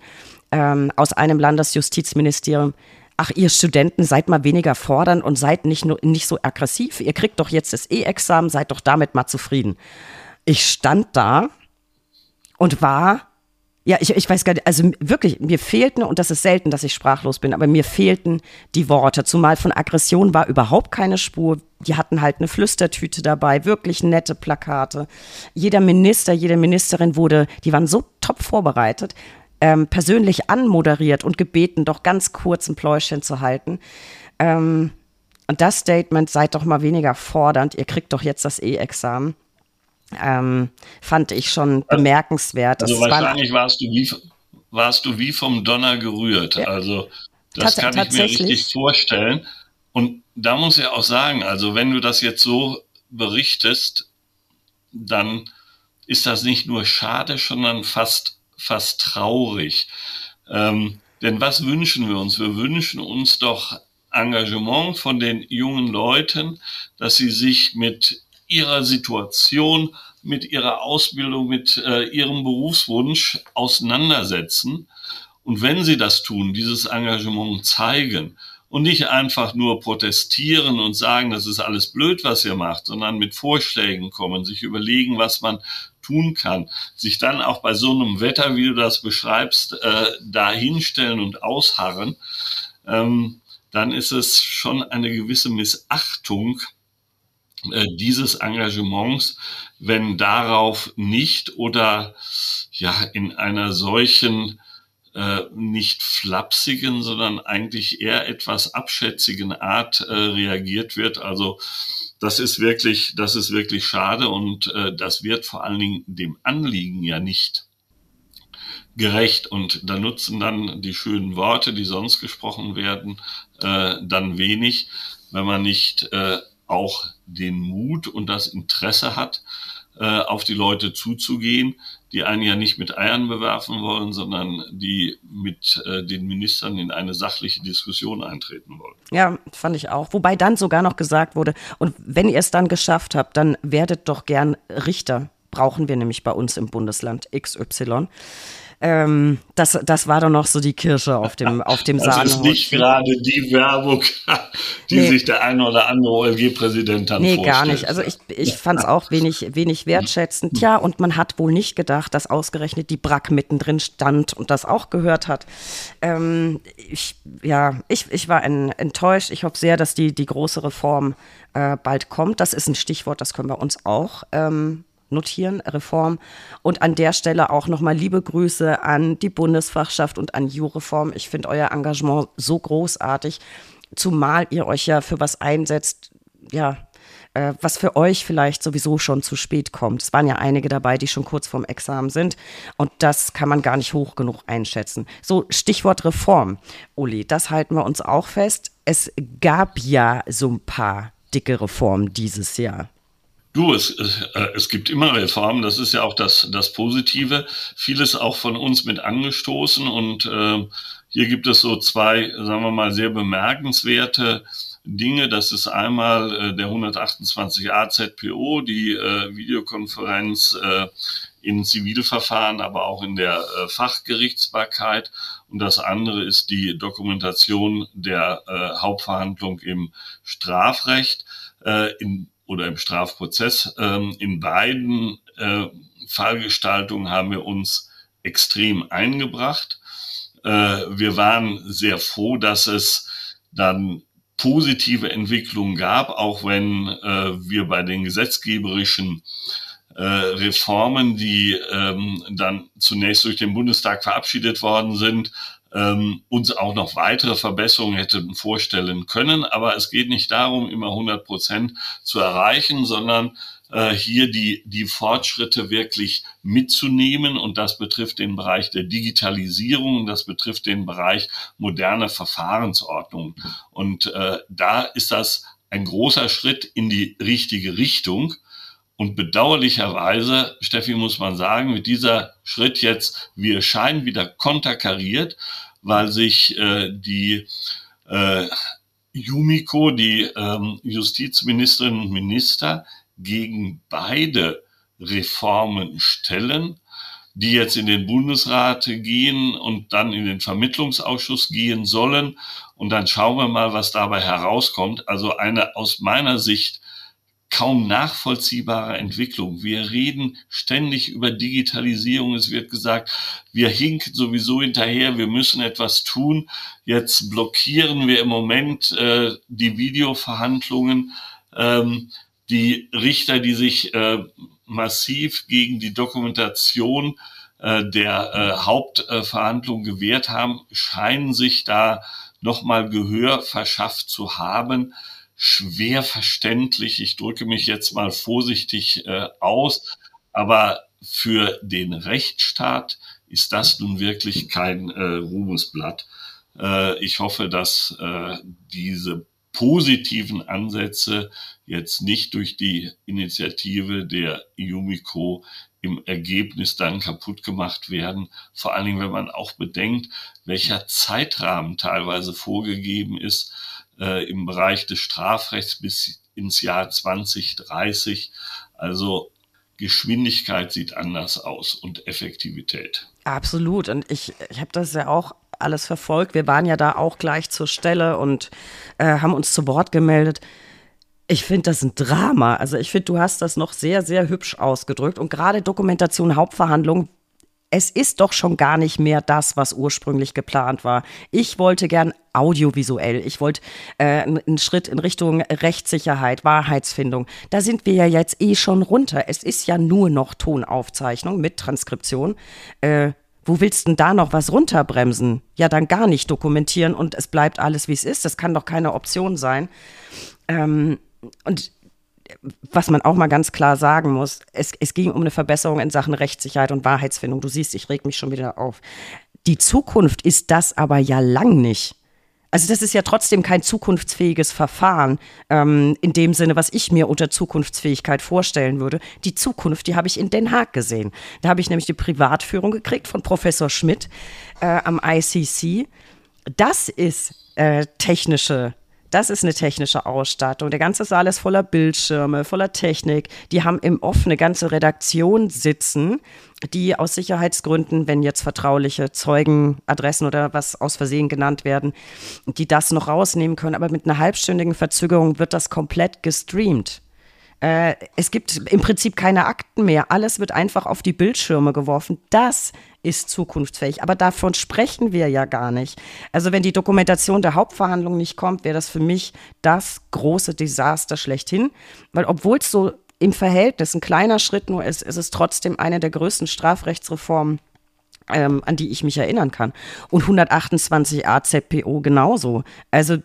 ähm, aus einem Landesjustizministerium. Ach, ihr Studenten, seid mal weniger fordernd und seid nicht, nur, nicht so aggressiv. Ihr kriegt doch jetzt das E-Examen, seid doch damit mal zufrieden. Ich stand da und war ja, ich, ich weiß gar nicht, also wirklich, mir fehlten, und das ist selten, dass ich sprachlos bin, aber mir fehlten die Worte. Zumal von Aggression war überhaupt keine Spur. Die hatten halt eine Flüstertüte dabei, wirklich nette Plakate. Jeder Minister, jede Ministerin wurde, die waren so top vorbereitet, ähm, persönlich anmoderiert und gebeten, doch ganz kurz ein Pläuschen zu halten. Ähm, und das Statement, seid doch mal weniger fordernd, ihr kriegt doch jetzt das E-Examen ähm, fand ich schon bemerkenswert. Also wahrscheinlich warst du wie warst du wie vom Donner gerührt. Ja. Also das Tats kann ich mir richtig vorstellen. Und da muss ich auch sagen, also wenn du das jetzt so berichtest, dann ist das nicht nur schade, sondern fast, fast traurig. Ähm, denn was wünschen wir uns? Wir wünschen uns doch Engagement von den jungen Leuten, dass sie sich mit ihrer Situation, mit ihrer Ausbildung, mit äh, ihrem Berufswunsch auseinandersetzen. Und wenn sie das tun, dieses Engagement zeigen und nicht einfach nur protestieren und sagen, das ist alles blöd, was ihr macht, sondern mit Vorschlägen kommen, sich überlegen, was man tun kann, sich dann auch bei so einem Wetter, wie du das beschreibst, äh, da hinstellen und ausharren, ähm, dann ist es schon eine gewisse Missachtung dieses Engagements, wenn darauf nicht oder ja in einer solchen äh, nicht flapsigen, sondern eigentlich eher etwas abschätzigen Art äh, reagiert wird. Also das ist wirklich, das ist wirklich schade und äh, das wird vor allen Dingen dem Anliegen ja nicht gerecht. Und da nutzen dann die schönen Worte, die sonst gesprochen werden, äh, dann wenig, wenn man nicht äh, auch den Mut und das Interesse hat, äh, auf die Leute zuzugehen, die einen ja nicht mit Eiern bewerfen wollen, sondern die mit äh, den Ministern in eine sachliche Diskussion eintreten wollen. Ja, fand ich auch. Wobei dann sogar noch gesagt wurde, und wenn ihr es dann geschafft habt, dann werdet doch gern Richter. Brauchen wir nämlich bei uns im Bundesland XY. Ähm, das, das war dann noch so die Kirsche auf dem, auf dem Sahnehäubchen. Das ist nicht gerade die Werbung, die nee. sich der eine oder andere OLG-Präsident dann nee, vorstellt. Gar nicht. Also ich, ich fand es auch wenig, wenig wertschätzend. Ja, und man hat wohl nicht gedacht, dass ausgerechnet die Brack mittendrin stand und das auch gehört hat. Ähm, ich, ja, ich, ich war enttäuscht. Ich hoffe sehr, dass die, die große Reform äh, bald kommt. Das ist ein Stichwort, das können wir uns auch ähm, notieren, Reform. Und an der Stelle auch nochmal liebe Grüße an die Bundesfachschaft und an Jureform. Ich finde euer Engagement so großartig, zumal ihr euch ja für was einsetzt, ja, äh, was für euch vielleicht sowieso schon zu spät kommt. Es waren ja einige dabei, die schon kurz vorm Examen sind. Und das kann man gar nicht hoch genug einschätzen. So, Stichwort Reform. Uli, das halten wir uns auch fest. Es gab ja so ein paar dicke Reformen dieses Jahr. Du, es, äh, es gibt immer Reformen, das ist ja auch das, das Positive. Vieles auch von uns mit angestoßen und äh, hier gibt es so zwei, sagen wir mal, sehr bemerkenswerte Dinge. Das ist einmal äh, der 128a ZPO, die äh, Videokonferenz äh, in Zivilverfahren, aber auch in der äh, Fachgerichtsbarkeit. Und das andere ist die Dokumentation der äh, Hauptverhandlung im Strafrecht. Äh, in oder im Strafprozess. Ähm, in beiden äh, Fallgestaltungen haben wir uns extrem eingebracht. Äh, wir waren sehr froh, dass es dann positive Entwicklungen gab, auch wenn äh, wir bei den gesetzgeberischen äh, Reformen, die ähm, dann zunächst durch den Bundestag verabschiedet worden sind, ähm, uns auch noch weitere Verbesserungen hätten vorstellen können. Aber es geht nicht darum, immer 100 Prozent zu erreichen, sondern äh, hier die, die Fortschritte wirklich mitzunehmen. Und das betrifft den Bereich der Digitalisierung, das betrifft den Bereich moderne Verfahrensordnung. Und äh, da ist das ein großer Schritt in die richtige Richtung. Und bedauerlicherweise, Steffi, muss man sagen, mit dieser Schritt jetzt, wir scheinen wieder konterkariert, weil sich äh, die äh, Yumiko, die ähm, Justizministerinnen und Minister, gegen beide Reformen stellen, die jetzt in den Bundesrat gehen und dann in den Vermittlungsausschuss gehen sollen. Und dann schauen wir mal, was dabei herauskommt. Also eine aus meiner Sicht kaum nachvollziehbare Entwicklung. Wir reden ständig über Digitalisierung. Es wird gesagt, wir hinken sowieso hinterher, wir müssen etwas tun. Jetzt blockieren wir im Moment äh, die Videoverhandlungen. Ähm, die Richter, die sich äh, massiv gegen die Dokumentation äh, der äh, Hauptverhandlung gewehrt haben, scheinen sich da nochmal Gehör verschafft zu haben. Schwer verständlich, ich drücke mich jetzt mal vorsichtig äh, aus, aber für den Rechtsstaat ist das nun wirklich kein äh, Ruhmesblatt. Äh, ich hoffe, dass äh, diese positiven Ansätze jetzt nicht durch die Initiative der Yumiko im Ergebnis dann kaputt gemacht werden. Vor allen Dingen, wenn man auch bedenkt, welcher Zeitrahmen teilweise vorgegeben ist äh, im Bereich des Strafrechts bis ins Jahr 2030. Also Geschwindigkeit sieht anders aus und Effektivität. Absolut. Und ich, ich habe das ja auch alles verfolgt. Wir waren ja da auch gleich zur Stelle und äh, haben uns zu Wort gemeldet. Ich finde das ein Drama. Also ich finde, du hast das noch sehr, sehr hübsch ausgedrückt. Und gerade Dokumentation Hauptverhandlung, es ist doch schon gar nicht mehr das, was ursprünglich geplant war. Ich wollte gern audiovisuell. Ich wollte äh, einen Schritt in Richtung Rechtssicherheit, Wahrheitsfindung. Da sind wir ja jetzt eh schon runter. Es ist ja nur noch Tonaufzeichnung mit Transkription. Äh, wo willst denn da noch was runterbremsen? Ja, dann gar nicht dokumentieren und es bleibt alles, wie es ist. Das kann doch keine Option sein. Ähm, und was man auch mal ganz klar sagen muss, es, es ging um eine Verbesserung in Sachen Rechtssicherheit und Wahrheitsfindung. Du siehst, ich reg mich schon wieder auf. Die Zukunft ist das aber ja lang nicht. Also das ist ja trotzdem kein zukunftsfähiges Verfahren ähm, in dem Sinne, was ich mir unter Zukunftsfähigkeit vorstellen würde. Die Zukunft, die habe ich in Den Haag gesehen. Da habe ich nämlich die Privatführung gekriegt von Professor Schmidt äh, am ICC. Das ist äh, technische das ist eine technische Ausstattung. Der ganze Saal ist voller Bildschirme, voller Technik. Die haben im Off ganze Redaktion sitzen, die aus Sicherheitsgründen, wenn jetzt vertrauliche Zeugenadressen oder was aus Versehen genannt werden, die das noch rausnehmen können. Aber mit einer halbstündigen Verzögerung wird das komplett gestreamt. Äh, es gibt im Prinzip keine Akten mehr. Alles wird einfach auf die Bildschirme geworfen. Das ist zukunftsfähig. Aber davon sprechen wir ja gar nicht. Also wenn die Dokumentation der Hauptverhandlung nicht kommt, wäre das für mich das große Desaster schlechthin. Weil obwohl es so im Verhältnis ein kleiner Schritt nur ist, ist es trotzdem eine der größten Strafrechtsreformen ähm, an die ich mich erinnern kann. Und 128 AZPO genauso. Also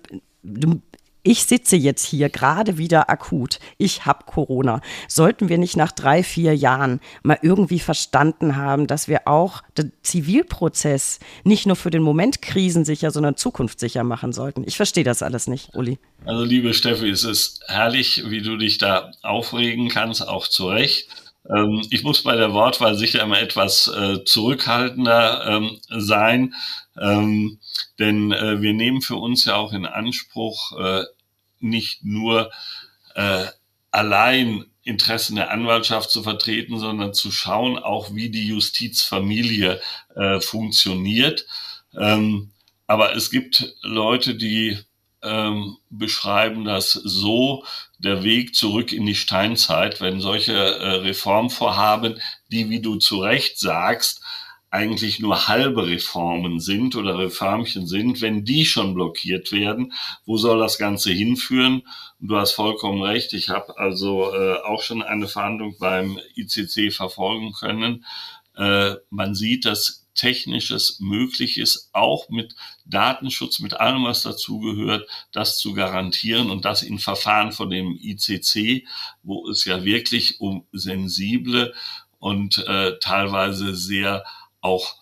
du, ich sitze jetzt hier gerade wieder akut. Ich habe Corona. Sollten wir nicht nach drei, vier Jahren mal irgendwie verstanden haben, dass wir auch den Zivilprozess nicht nur für den Moment krisensicher, sondern zukunftssicher machen sollten? Ich verstehe das alles nicht, Uli. Also liebe Steffi, es ist herrlich, wie du dich da aufregen kannst, auch zu Recht. Ähm, ich muss bei der Wortwahl sicher immer etwas äh, zurückhaltender ähm, sein. Ähm, denn äh, wir nehmen für uns ja auch in Anspruch, äh, nicht nur äh, allein Interessen der Anwaltschaft zu vertreten, sondern zu schauen, auch wie die Justizfamilie äh, funktioniert. Ähm, aber es gibt Leute, die ähm, beschreiben das so, der Weg zurück in die Steinzeit, wenn solche äh, Reformvorhaben, die, wie du zu Recht sagst, eigentlich nur halbe Reformen sind oder Reformchen sind, wenn die schon blockiert werden, wo soll das Ganze hinführen? Du hast vollkommen recht. Ich habe also äh, auch schon eine Verhandlung beim ICC verfolgen können. Äh, man sieht, dass Technisches möglich ist, auch mit Datenschutz, mit allem, was dazugehört, das zu garantieren und das in Verfahren von dem ICC, wo es ja wirklich um sensible und äh, teilweise sehr auch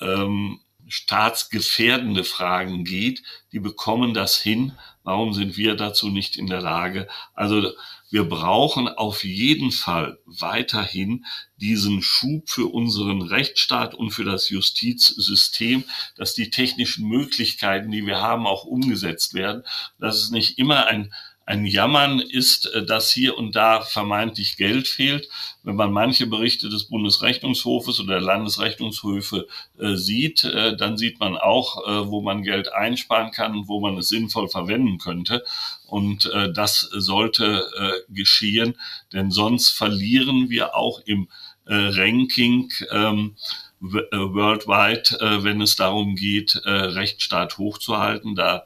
ähm, staatsgefährdende Fragen geht, die bekommen das hin. Warum sind wir dazu nicht in der Lage? Also wir brauchen auf jeden Fall weiterhin diesen Schub für unseren Rechtsstaat und für das Justizsystem, dass die technischen Möglichkeiten, die wir haben, auch umgesetzt werden, dass es nicht immer ein ein Jammern ist, äh, dass hier und da vermeintlich Geld fehlt. Wenn man manche Berichte des Bundesrechnungshofes oder der Landesrechnungshöfe äh, sieht, äh, dann sieht man auch, äh, wo man Geld einsparen kann und wo man es sinnvoll verwenden könnte. Und äh, das sollte äh, geschehen, denn sonst verlieren wir auch im Ranking ähm, worldwide, wenn es darum geht, Rechtsstaat hochzuhalten. Da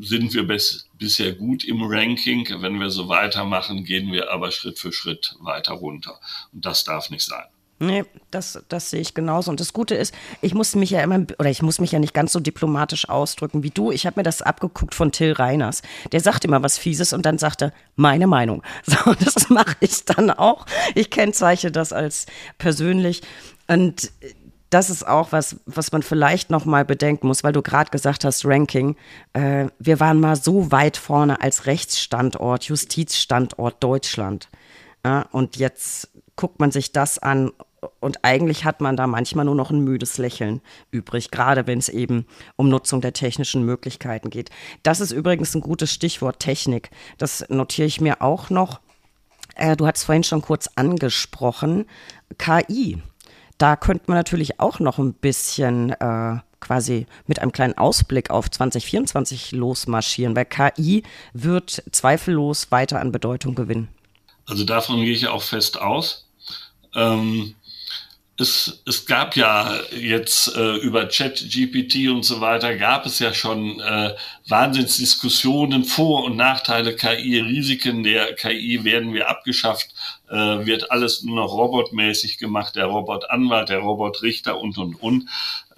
sind wir bis, bisher gut im Ranking. Wenn wir so weitermachen, gehen wir aber Schritt für Schritt weiter runter. Und das darf nicht sein. Nee, das, das sehe ich genauso. Und das Gute ist, ich muss mich ja immer, oder ich muss mich ja nicht ganz so diplomatisch ausdrücken wie du. Ich habe mir das abgeguckt von Till Reiners. Der sagt immer was Fieses und dann sagt er, meine Meinung. So, das mache ich dann auch. Ich kennzeichne das als persönlich. Und das ist auch was, was man vielleicht noch mal bedenken muss, weil du gerade gesagt hast, Ranking. Äh, wir waren mal so weit vorne als Rechtsstandort, Justizstandort Deutschland. Ja, und jetzt guckt man sich das an und eigentlich hat man da manchmal nur noch ein müdes Lächeln übrig, gerade wenn es eben um Nutzung der technischen Möglichkeiten geht. Das ist übrigens ein gutes Stichwort Technik. Das notiere ich mir auch noch. Äh, du hast vorhin schon kurz angesprochen. KI da könnte man natürlich auch noch ein bisschen äh, quasi mit einem kleinen Ausblick auf 2024 losmarschieren, weil KI wird zweifellos weiter an Bedeutung gewinnen. Also davon gehe ich auch fest aus. Ähm, es, es gab ja jetzt äh, über Chat-GPT und so weiter, gab es ja schon äh, Wahnsinnsdiskussionen, Vor- und Nachteile KI, Risiken der KI, werden wir abgeschafft, äh, wird alles nur noch robotmäßig gemacht, der Robotanwalt, der Robotrichter und, und, und.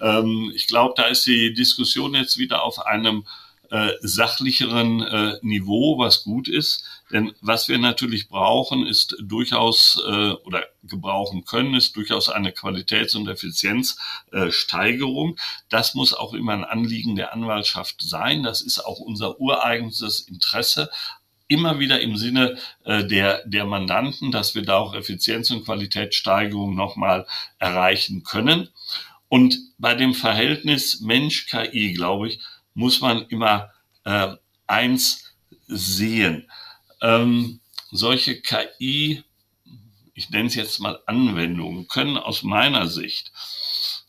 Ähm, ich glaube, da ist die Diskussion jetzt wieder auf einem äh, sachlicheren äh, Niveau, was gut ist. Denn was wir natürlich brauchen, ist durchaus äh, oder gebrauchen können, ist durchaus eine Qualitäts- und Effizienzsteigerung. Äh, das muss auch immer ein Anliegen der Anwaltschaft sein. Das ist auch unser ureigenstes Interesse immer wieder im Sinne äh, der, der Mandanten, dass wir da auch Effizienz- und Qualitätssteigerung nochmal erreichen können. Und bei dem Verhältnis Mensch-KI, glaube ich, muss man immer äh, eins sehen. Ähm, solche KI, ich nenne es jetzt mal Anwendungen, können aus meiner Sicht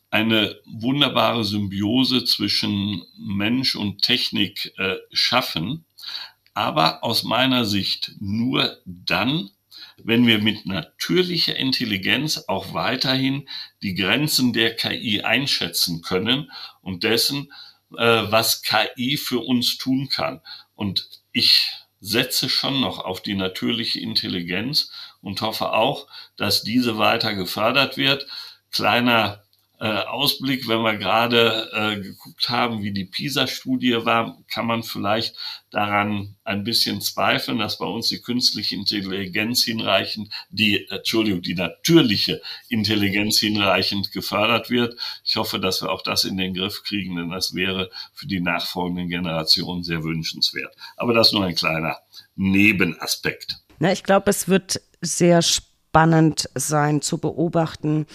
eine wunderbare Symbiose zwischen Mensch und Technik äh, schaffen, aber aus meiner Sicht nur dann, wenn wir mit natürlicher Intelligenz auch weiterhin die Grenzen der KI einschätzen können und dessen, äh, was KI für uns tun kann. Und ich setze schon noch auf die natürliche Intelligenz und hoffe auch, dass diese weiter gefördert wird. Kleiner Ausblick, wenn wir gerade äh, geguckt haben, wie die PISA-Studie war, kann man vielleicht daran ein bisschen zweifeln, dass bei uns die künstliche Intelligenz hinreichend, die, Entschuldigung, die natürliche Intelligenz hinreichend gefördert wird. Ich hoffe, dass wir auch das in den Griff kriegen, denn das wäre für die nachfolgenden Generationen sehr wünschenswert. Aber das nur ein kleiner Nebenaspekt. Na, ich glaube, es wird sehr spannend sein zu beobachten,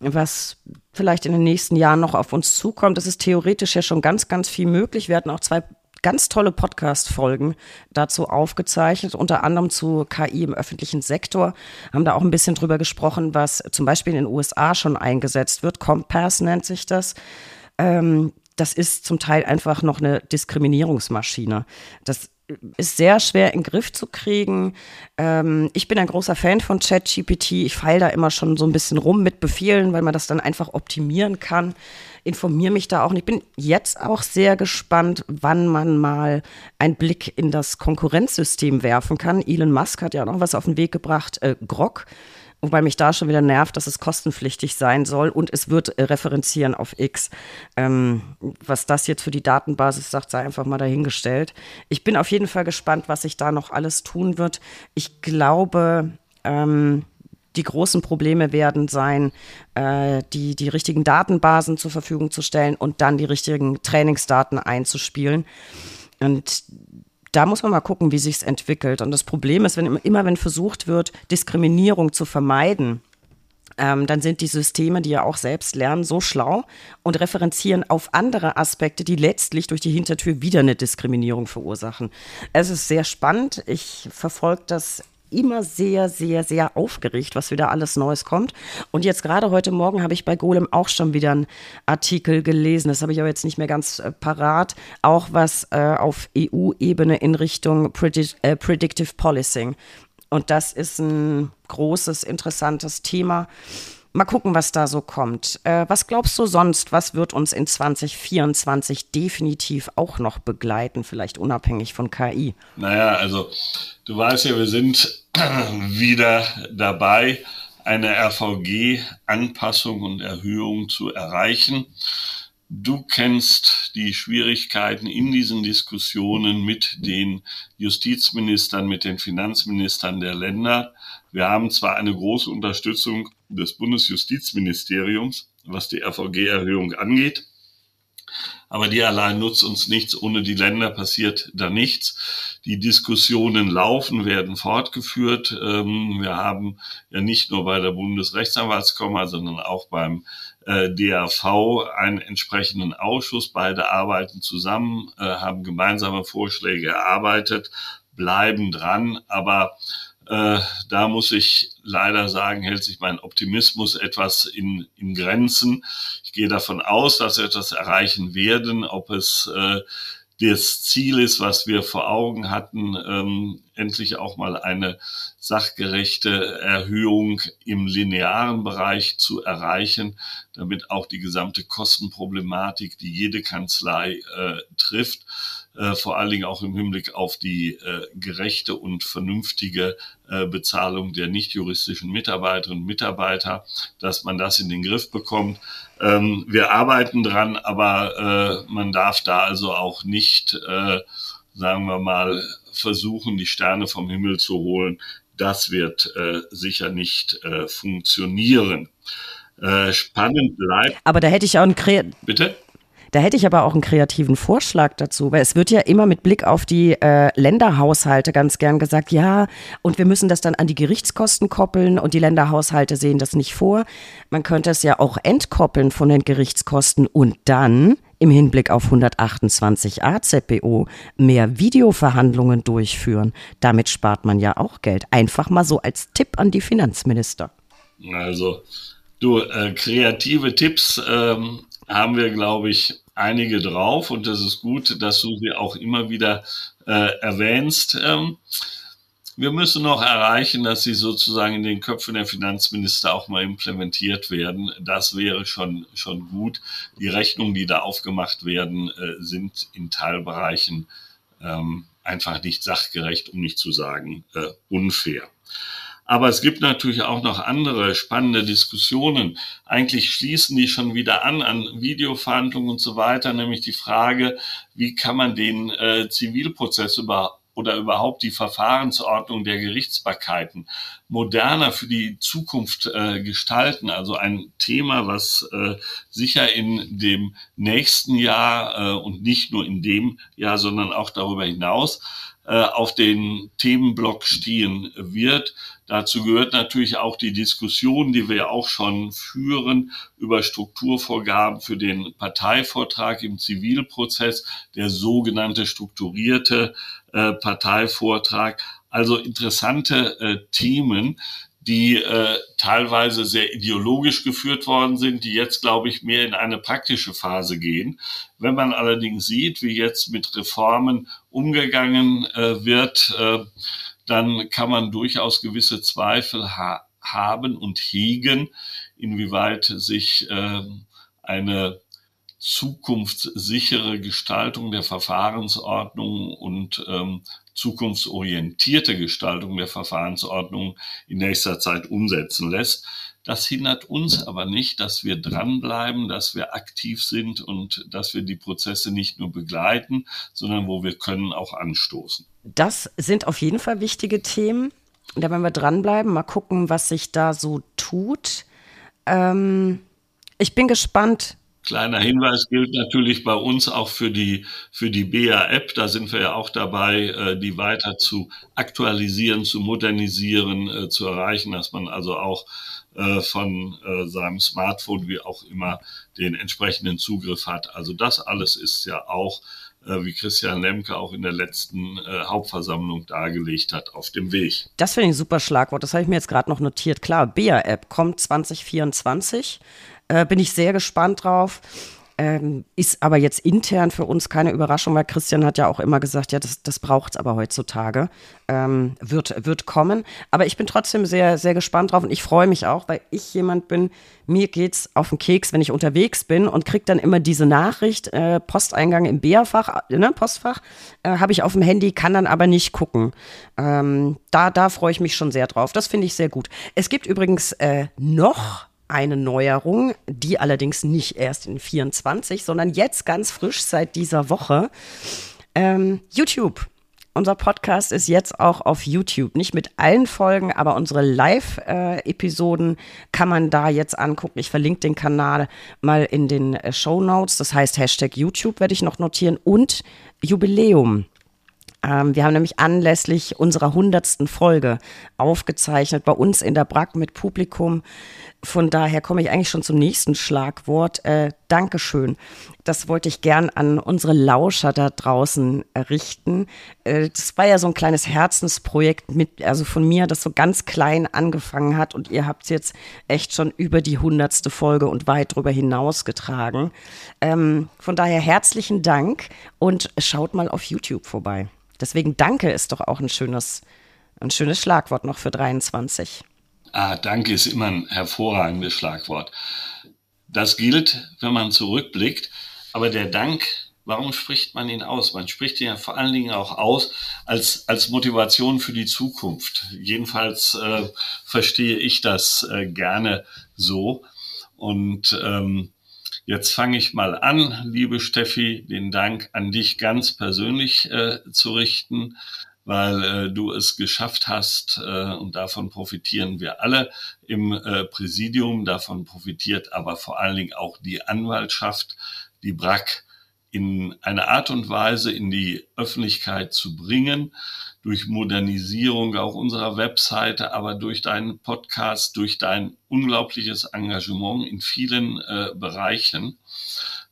was vielleicht in den nächsten Jahren noch auf uns zukommt. Es ist theoretisch ja schon ganz, ganz viel möglich. Wir hatten auch zwei ganz tolle Podcast-Folgen dazu aufgezeichnet, unter anderem zu KI im öffentlichen Sektor. Haben da auch ein bisschen drüber gesprochen, was zum Beispiel in den USA schon eingesetzt wird. Compass nennt sich das. Ähm, das ist zum Teil einfach noch eine Diskriminierungsmaschine. Das ist sehr schwer in den Griff zu kriegen. Ähm, ich bin ein großer Fan von ChatGPT. Ich feile da immer schon so ein bisschen rum mit Befehlen, weil man das dann einfach optimieren kann. Informiere mich da auch. Und ich bin jetzt auch sehr gespannt, wann man mal einen Blick in das Konkurrenzsystem werfen kann. Elon Musk hat ja noch was auf den Weg gebracht, äh, Grog Wobei mich da schon wieder nervt, dass es kostenpflichtig sein soll und es wird äh, referenzieren auf X. Ähm, was das jetzt für die Datenbasis sagt, sei einfach mal dahingestellt. Ich bin auf jeden Fall gespannt, was sich da noch alles tun wird. Ich glaube, ähm, die großen Probleme werden sein, äh, die, die richtigen Datenbasen zur Verfügung zu stellen und dann die richtigen Trainingsdaten einzuspielen. Und da muss man mal gucken, wie sich es entwickelt. Und das Problem ist, wenn immer wenn versucht wird, Diskriminierung zu vermeiden, ähm, dann sind die Systeme, die ja auch selbst lernen, so schlau und referenzieren auf andere Aspekte, die letztlich durch die Hintertür wieder eine Diskriminierung verursachen. Es ist sehr spannend. Ich verfolge das immer sehr, sehr, sehr aufgeregt, was wieder alles Neues kommt. Und jetzt gerade heute Morgen habe ich bei Golem auch schon wieder einen Artikel gelesen. Das habe ich aber jetzt nicht mehr ganz äh, parat. Auch was äh, auf EU-Ebene in Richtung Predict äh, Predictive Policing. Und das ist ein großes, interessantes Thema. Mal gucken, was da so kommt. Äh, was glaubst du sonst, was wird uns in 2024 definitiv auch noch begleiten, vielleicht unabhängig von KI? Naja, also du weißt ja, wir sind wieder dabei, eine RVG-Anpassung und Erhöhung zu erreichen. Du kennst die Schwierigkeiten in diesen Diskussionen mit den Justizministern, mit den Finanzministern der Länder. Wir haben zwar eine große Unterstützung des Bundesjustizministeriums, was die RVG-Erhöhung angeht. Aber die allein nutzt uns nichts. Ohne die Länder passiert da nichts. Die Diskussionen laufen, werden fortgeführt. Ähm, wir haben ja nicht nur bei der Bundesrechtsanwaltskammer, sondern auch beim äh, DAV einen entsprechenden Ausschuss. Beide arbeiten zusammen, äh, haben gemeinsame Vorschläge erarbeitet, bleiben dran. Aber äh, da muss ich leider sagen, hält sich mein Optimismus etwas in, in Grenzen. Ich gehe davon aus, dass wir etwas erreichen werden. Ob es äh, das Ziel ist, was wir vor Augen hatten, ähm, endlich auch mal eine sachgerechte Erhöhung im linearen Bereich zu erreichen, damit auch die gesamte Kostenproblematik, die jede Kanzlei äh, trifft, äh, vor allen Dingen auch im Hinblick auf die äh, gerechte und vernünftige äh, Bezahlung der nicht juristischen Mitarbeiterinnen und Mitarbeiter, dass man das in den Griff bekommt. Ähm, wir arbeiten dran, aber äh, man darf da also auch nicht, äh, sagen wir mal, versuchen, die Sterne vom Himmel zu holen. Das wird äh, sicher nicht äh, funktionieren. Äh, spannend bleibt. Aber da hätte ich auch ein Kre Bitte? Da hätte ich aber auch einen kreativen Vorschlag dazu, weil es wird ja immer mit Blick auf die äh, Länderhaushalte ganz gern gesagt, ja, und wir müssen das dann an die Gerichtskosten koppeln und die Länderhaushalte sehen das nicht vor. Man könnte es ja auch entkoppeln von den Gerichtskosten und dann im Hinblick auf 128 AZBO mehr Videoverhandlungen durchführen. Damit spart man ja auch Geld. Einfach mal so als Tipp an die Finanzminister. Also, du, äh, kreative Tipps ähm, haben wir, glaube ich, einige drauf und das ist gut, dass du sie auch immer wieder äh, erwähnst. Ähm, wir müssen noch erreichen, dass sie sozusagen in den Köpfen der Finanzminister auch mal implementiert werden. Das wäre schon, schon gut. Die Rechnungen, die da aufgemacht werden, äh, sind in Teilbereichen ähm, einfach nicht sachgerecht, um nicht zu sagen äh, unfair. Aber es gibt natürlich auch noch andere spannende Diskussionen. Eigentlich schließen die schon wieder an an Videoverhandlungen und so weiter, nämlich die Frage, wie kann man den äh, Zivilprozess über oder überhaupt die Verfahrensordnung der Gerichtsbarkeiten moderner für die Zukunft äh, gestalten. Also ein Thema, was äh, sicher in dem nächsten Jahr äh, und nicht nur in dem Jahr, sondern auch darüber hinaus auf den Themenblock stehen wird. Dazu gehört natürlich auch die Diskussion, die wir auch schon führen über Strukturvorgaben für den Parteivortrag im Zivilprozess, der sogenannte strukturierte äh, Parteivortrag. Also interessante äh, Themen, die äh, teilweise sehr ideologisch geführt worden sind, die jetzt, glaube ich, mehr in eine praktische Phase gehen. Wenn man allerdings sieht, wie jetzt mit Reformen umgegangen äh, wird, äh, dann kann man durchaus gewisse Zweifel ha haben und hegen, inwieweit sich äh, eine zukunftssichere Gestaltung der Verfahrensordnung und ähm, zukunftsorientierte Gestaltung der Verfahrensordnung in nächster Zeit umsetzen lässt. Das hindert uns aber nicht, dass wir dranbleiben, dass wir aktiv sind und dass wir die Prozesse nicht nur begleiten, sondern wo wir können auch anstoßen. Das sind auf jeden Fall wichtige Themen. Da werden wir dranbleiben, mal gucken, was sich da so tut. Ähm, ich bin gespannt, Kleiner Hinweis gilt natürlich bei uns auch für die, für die BA-App. Da sind wir ja auch dabei, äh, die weiter zu aktualisieren, zu modernisieren, äh, zu erreichen, dass man also auch äh, von seinem Smartphone, wie auch immer, den entsprechenden Zugriff hat. Also das alles ist ja auch, wie Christian Lemke auch in der letzten Hauptversammlung dargelegt hat, auf dem Weg. Das finde ich ein super Schlagwort. Das habe ich mir jetzt gerade noch notiert. Klar, BA-App kommt 2024. Äh, bin ich sehr gespannt drauf. Ähm, ist aber jetzt intern für uns keine Überraschung, weil Christian hat ja auch immer gesagt, ja, das, das braucht es aber heutzutage. Ähm, wird, wird kommen. Aber ich bin trotzdem sehr, sehr gespannt drauf und ich freue mich auch, weil ich jemand bin, mir geht's auf den Keks, wenn ich unterwegs bin und kriege dann immer diese Nachricht, äh, Posteingang im BA-Fach, äh, ne, Postfach, äh, habe ich auf dem Handy, kann dann aber nicht gucken. Ähm, da da freue ich mich schon sehr drauf. Das finde ich sehr gut. Es gibt übrigens äh, noch eine Neuerung, die allerdings nicht erst in 24, sondern jetzt ganz frisch seit dieser Woche. Ähm, YouTube. Unser Podcast ist jetzt auch auf YouTube. Nicht mit allen Folgen, aber unsere Live-Episoden kann man da jetzt angucken. Ich verlinke den Kanal mal in den äh, Show Notes. Das heißt, Hashtag YouTube werde ich noch notieren und Jubiläum. Ähm, wir haben nämlich anlässlich unserer hundertsten Folge aufgezeichnet bei uns in der Brack mit Publikum. Von daher komme ich eigentlich schon zum nächsten Schlagwort. Äh, Dankeschön. Das wollte ich gern an unsere Lauscher da draußen richten. Äh, das war ja so ein kleines Herzensprojekt mit, also von mir, das so ganz klein angefangen hat und ihr habt es jetzt echt schon über die hundertste Folge und weit darüber hinaus getragen. Ähm, von daher herzlichen Dank und schaut mal auf YouTube vorbei. Deswegen danke ist doch auch ein schönes, ein schönes Schlagwort noch für 23. Ah, danke ist immer ein hervorragendes Schlagwort. Das gilt, wenn man zurückblickt. Aber der Dank, warum spricht man ihn aus? Man spricht ihn ja vor allen Dingen auch aus als, als Motivation für die Zukunft. Jedenfalls äh, verstehe ich das äh, gerne so. Und ähm, jetzt fange ich mal an, liebe Steffi, den Dank an dich ganz persönlich äh, zu richten weil äh, du es geschafft hast äh, und davon profitieren wir alle im äh, Präsidium. Davon profitiert aber vor allen Dingen auch die Anwaltschaft, die BRAC in eine Art und Weise in die Öffentlichkeit zu bringen, durch Modernisierung auch unserer Webseite, aber durch deinen Podcast, durch dein unglaubliches Engagement in vielen äh, Bereichen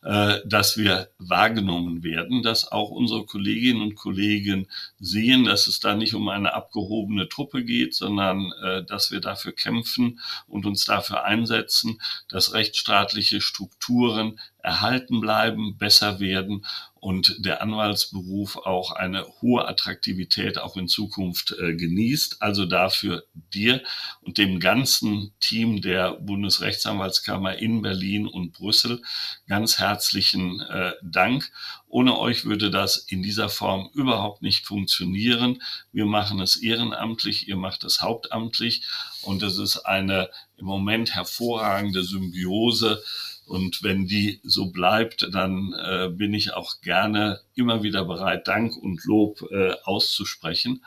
äh, dass wir wahrgenommen werden, dass auch unsere Kolleginnen und Kollegen sehen, dass es da nicht um eine abgehobene Truppe geht, sondern äh, dass wir dafür kämpfen und uns dafür einsetzen, dass rechtsstaatliche Strukturen erhalten bleiben, besser werden und der Anwaltsberuf auch eine hohe Attraktivität auch in Zukunft äh, genießt. Also dafür dir und dem ganzen Team der Bundesrechtsanwaltskammer in Berlin und Brüssel ganz herzlichen äh, Dank. Ohne euch würde das in dieser Form überhaupt nicht funktionieren. Wir machen es ehrenamtlich, ihr macht es hauptamtlich und es ist eine im Moment hervorragende Symbiose und wenn die so bleibt, dann äh, bin ich auch gerne immer wieder bereit, Dank und Lob äh, auszusprechen.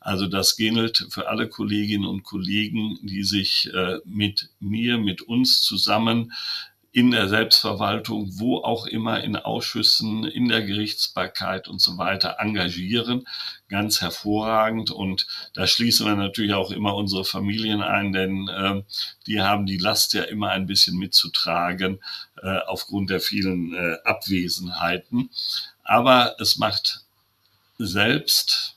Also das gilt für alle Kolleginnen und Kollegen, die sich äh, mit mir, mit uns zusammen in der Selbstverwaltung, wo auch immer in Ausschüssen, in der Gerichtsbarkeit und so weiter engagieren. Ganz hervorragend. Und da schließen wir natürlich auch immer unsere Familien ein, denn äh, die haben die Last ja immer ein bisschen mitzutragen äh, aufgrund der vielen äh, Abwesenheiten. Aber es macht selbst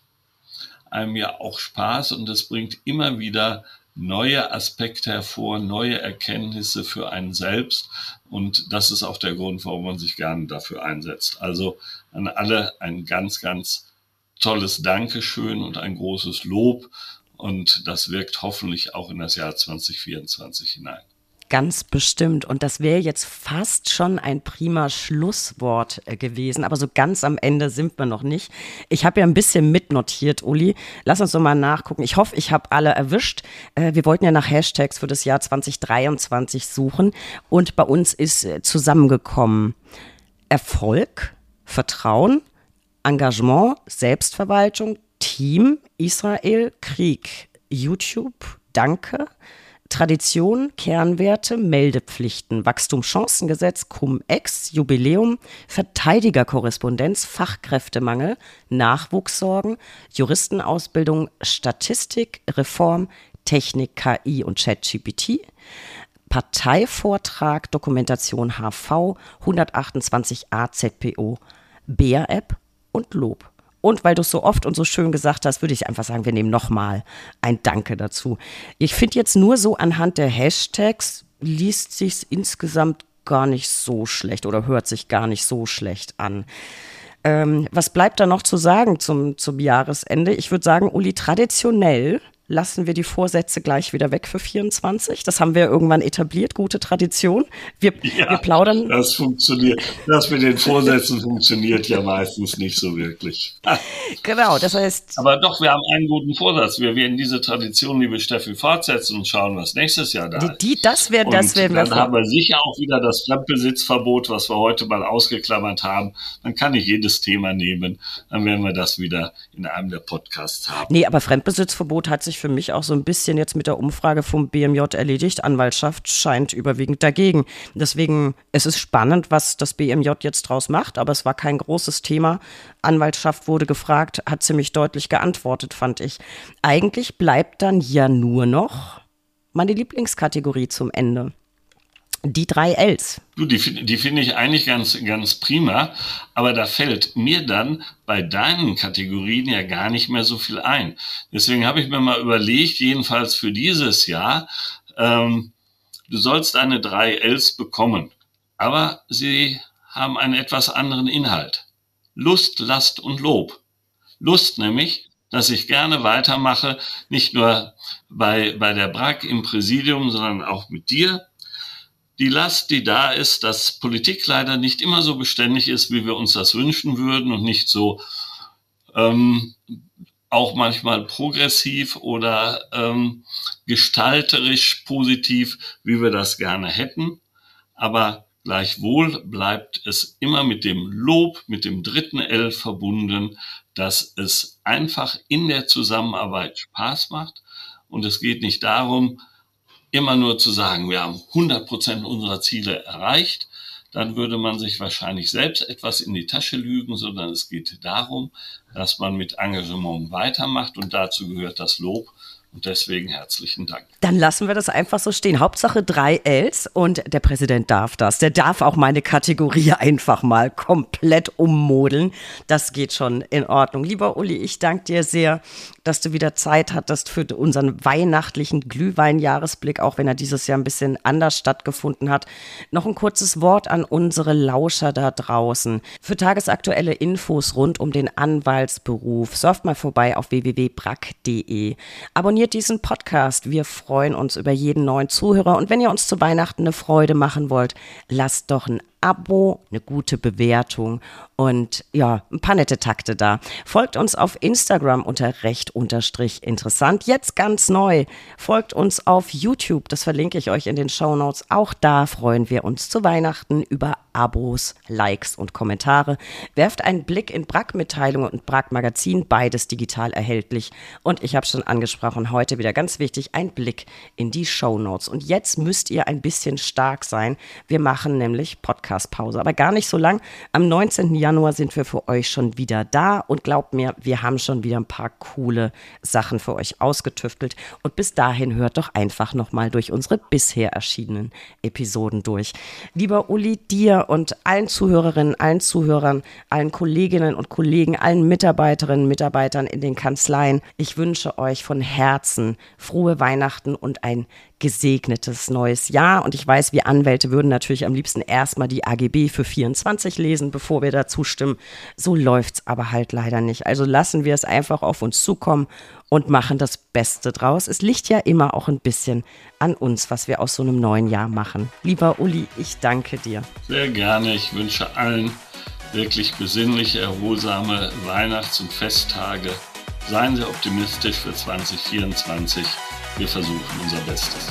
einem ja auch Spaß und es bringt immer wieder neue Aspekte hervor, neue Erkenntnisse für einen selbst. Und das ist auch der Grund, warum man sich gerne dafür einsetzt. Also an alle ein ganz, ganz tolles Dankeschön und ein großes Lob. Und das wirkt hoffentlich auch in das Jahr 2024 hinein. Ganz bestimmt. Und das wäre jetzt fast schon ein prima Schlusswort äh, gewesen. Aber so ganz am Ende sind wir noch nicht. Ich habe ja ein bisschen mitnotiert, Uli. Lass uns doch mal nachgucken. Ich hoffe, ich habe alle erwischt. Äh, wir wollten ja nach Hashtags für das Jahr 2023 suchen. Und bei uns ist äh, zusammengekommen Erfolg, Vertrauen, Engagement, Selbstverwaltung, Team, Israel, Krieg, YouTube, Danke, Tradition, Kernwerte, Meldepflichten, Wachstumschancengesetz, Cum-Ex, Jubiläum, Verteidigerkorrespondenz, Fachkräftemangel, Nachwuchssorgen, Juristenausbildung, Statistik, Reform, Technik, KI und ChatGPT, Parteivortrag, Dokumentation HV, 128 AZPO, BR-App und Lob. Und weil du es so oft und so schön gesagt hast, würde ich einfach sagen, wir nehmen nochmal ein Danke dazu. Ich finde jetzt nur so anhand der Hashtags liest sich insgesamt gar nicht so schlecht oder hört sich gar nicht so schlecht an. Ähm, was bleibt da noch zu sagen zum, zum Jahresende? Ich würde sagen, Uli, traditionell lassen wir die Vorsätze gleich wieder weg für 24. Das haben wir irgendwann etabliert, gute Tradition. Wir, ja, wir plaudern. Das funktioniert. Das mit den Vorsätzen funktioniert ja meistens nicht so wirklich. genau, das heißt. Aber doch, wir haben einen guten Vorsatz. Wir werden diese Tradition, liebe Steffi, fortsetzen und schauen, was nächstes Jahr da ist. Die, das werden, das werden wir. Dann haben wir sicher auch wieder das Fremdbesitzverbot, was wir heute mal ausgeklammert haben. Dann kann ich jedes Thema nehmen. Dann werden wir das wieder in einem der Podcasts haben. Nee, aber Fremdbesitzverbot hat sich sich für mich auch so ein bisschen jetzt mit der Umfrage vom BMJ erledigt. Anwaltschaft scheint überwiegend dagegen. Deswegen es ist spannend, was das BMJ jetzt draus macht, aber es war kein großes Thema. Anwaltschaft wurde gefragt, hat ziemlich deutlich geantwortet, fand ich. Eigentlich bleibt dann ja nur noch meine Lieblingskategorie zum Ende. Die drei Ls. Du, die, die finde ich eigentlich ganz, ganz prima, aber da fällt mir dann bei deinen Kategorien ja gar nicht mehr so viel ein. Deswegen habe ich mir mal überlegt, jedenfalls für dieses Jahr, ähm, du sollst eine drei Ls bekommen, aber sie haben einen etwas anderen Inhalt. Lust, Last und Lob. Lust nämlich, dass ich gerne weitermache, nicht nur bei, bei der BRAC im Präsidium, sondern auch mit dir, die Last, die da ist, dass Politik leider nicht immer so beständig ist, wie wir uns das wünschen würden und nicht so ähm, auch manchmal progressiv oder ähm, gestalterisch positiv, wie wir das gerne hätten. Aber gleichwohl bleibt es immer mit dem Lob, mit dem dritten L verbunden, dass es einfach in der Zusammenarbeit Spaß macht. Und es geht nicht darum, immer nur zu sagen, wir haben 100 Prozent unserer Ziele erreicht, dann würde man sich wahrscheinlich selbst etwas in die Tasche lügen, sondern es geht darum, dass man mit Engagement weitermacht und dazu gehört das Lob und deswegen herzlichen Dank. Dann lassen wir das einfach so stehen. Hauptsache drei Ls und der Präsident darf das. Der darf auch meine Kategorie einfach mal komplett ummodeln. Das geht schon in Ordnung. Lieber Uli, ich danke dir sehr, dass du wieder Zeit hattest für unseren weihnachtlichen Glühweinjahresblick, auch wenn er dieses Jahr ein bisschen anders stattgefunden hat. Noch ein kurzes Wort an unsere Lauscher da draußen. Für tagesaktuelle Infos rund um den Anwaltsberuf surft mal vorbei auf www.brack.de. Abonniert diesen Podcast. Wir freuen uns über jeden neuen Zuhörer. Und wenn ihr uns zu Weihnachten eine Freude machen wollt, lasst doch ein Abo, eine gute Bewertung und ja, ein paar nette Takte da. Folgt uns auf Instagram unter recht unterstrich interessant. Jetzt ganz neu. Folgt uns auf YouTube. Das verlinke ich euch in den Show Notes. Auch da freuen wir uns zu Weihnachten über Abos, Likes und Kommentare. Werft einen Blick in Brack-Mitteilungen und Brack-Magazin, beides digital erhältlich. Und ich habe schon angesprochen, heute wieder ganz wichtig, ein Blick in die Show Notes. Und jetzt müsst ihr ein bisschen stark sein. Wir machen nämlich Podcast Podcast-Pause, aber gar nicht so lang. Am 19. Januar sind wir für euch schon wieder da und glaubt mir, wir haben schon wieder ein paar coole Sachen für euch ausgetüftelt. Und bis dahin hört doch einfach nochmal durch unsere bisher erschienenen Episoden durch. Lieber Uli, dir und allen Zuhörerinnen, allen Zuhörern, allen Kolleginnen und Kollegen, allen Mitarbeiterinnen, Mitarbeitern in den Kanzleien, ich wünsche euch von Herzen frohe Weihnachten und ein gesegnetes neues Jahr. Und ich weiß, wir Anwälte würden natürlich am liebsten erstmal die AGB für 24 lesen, bevor wir dazu stimmen. So läuft's aber halt leider nicht. Also lassen wir es einfach auf uns zukommen und machen das Beste draus. Es liegt ja immer auch ein bisschen an uns, was wir aus so einem neuen Jahr machen. Lieber Uli, ich danke dir. Sehr gerne. Ich wünsche allen wirklich besinnliche, erholsame Weihnachts- und Festtage. Seien Sie optimistisch für 2024. Wir versuchen unser Bestes.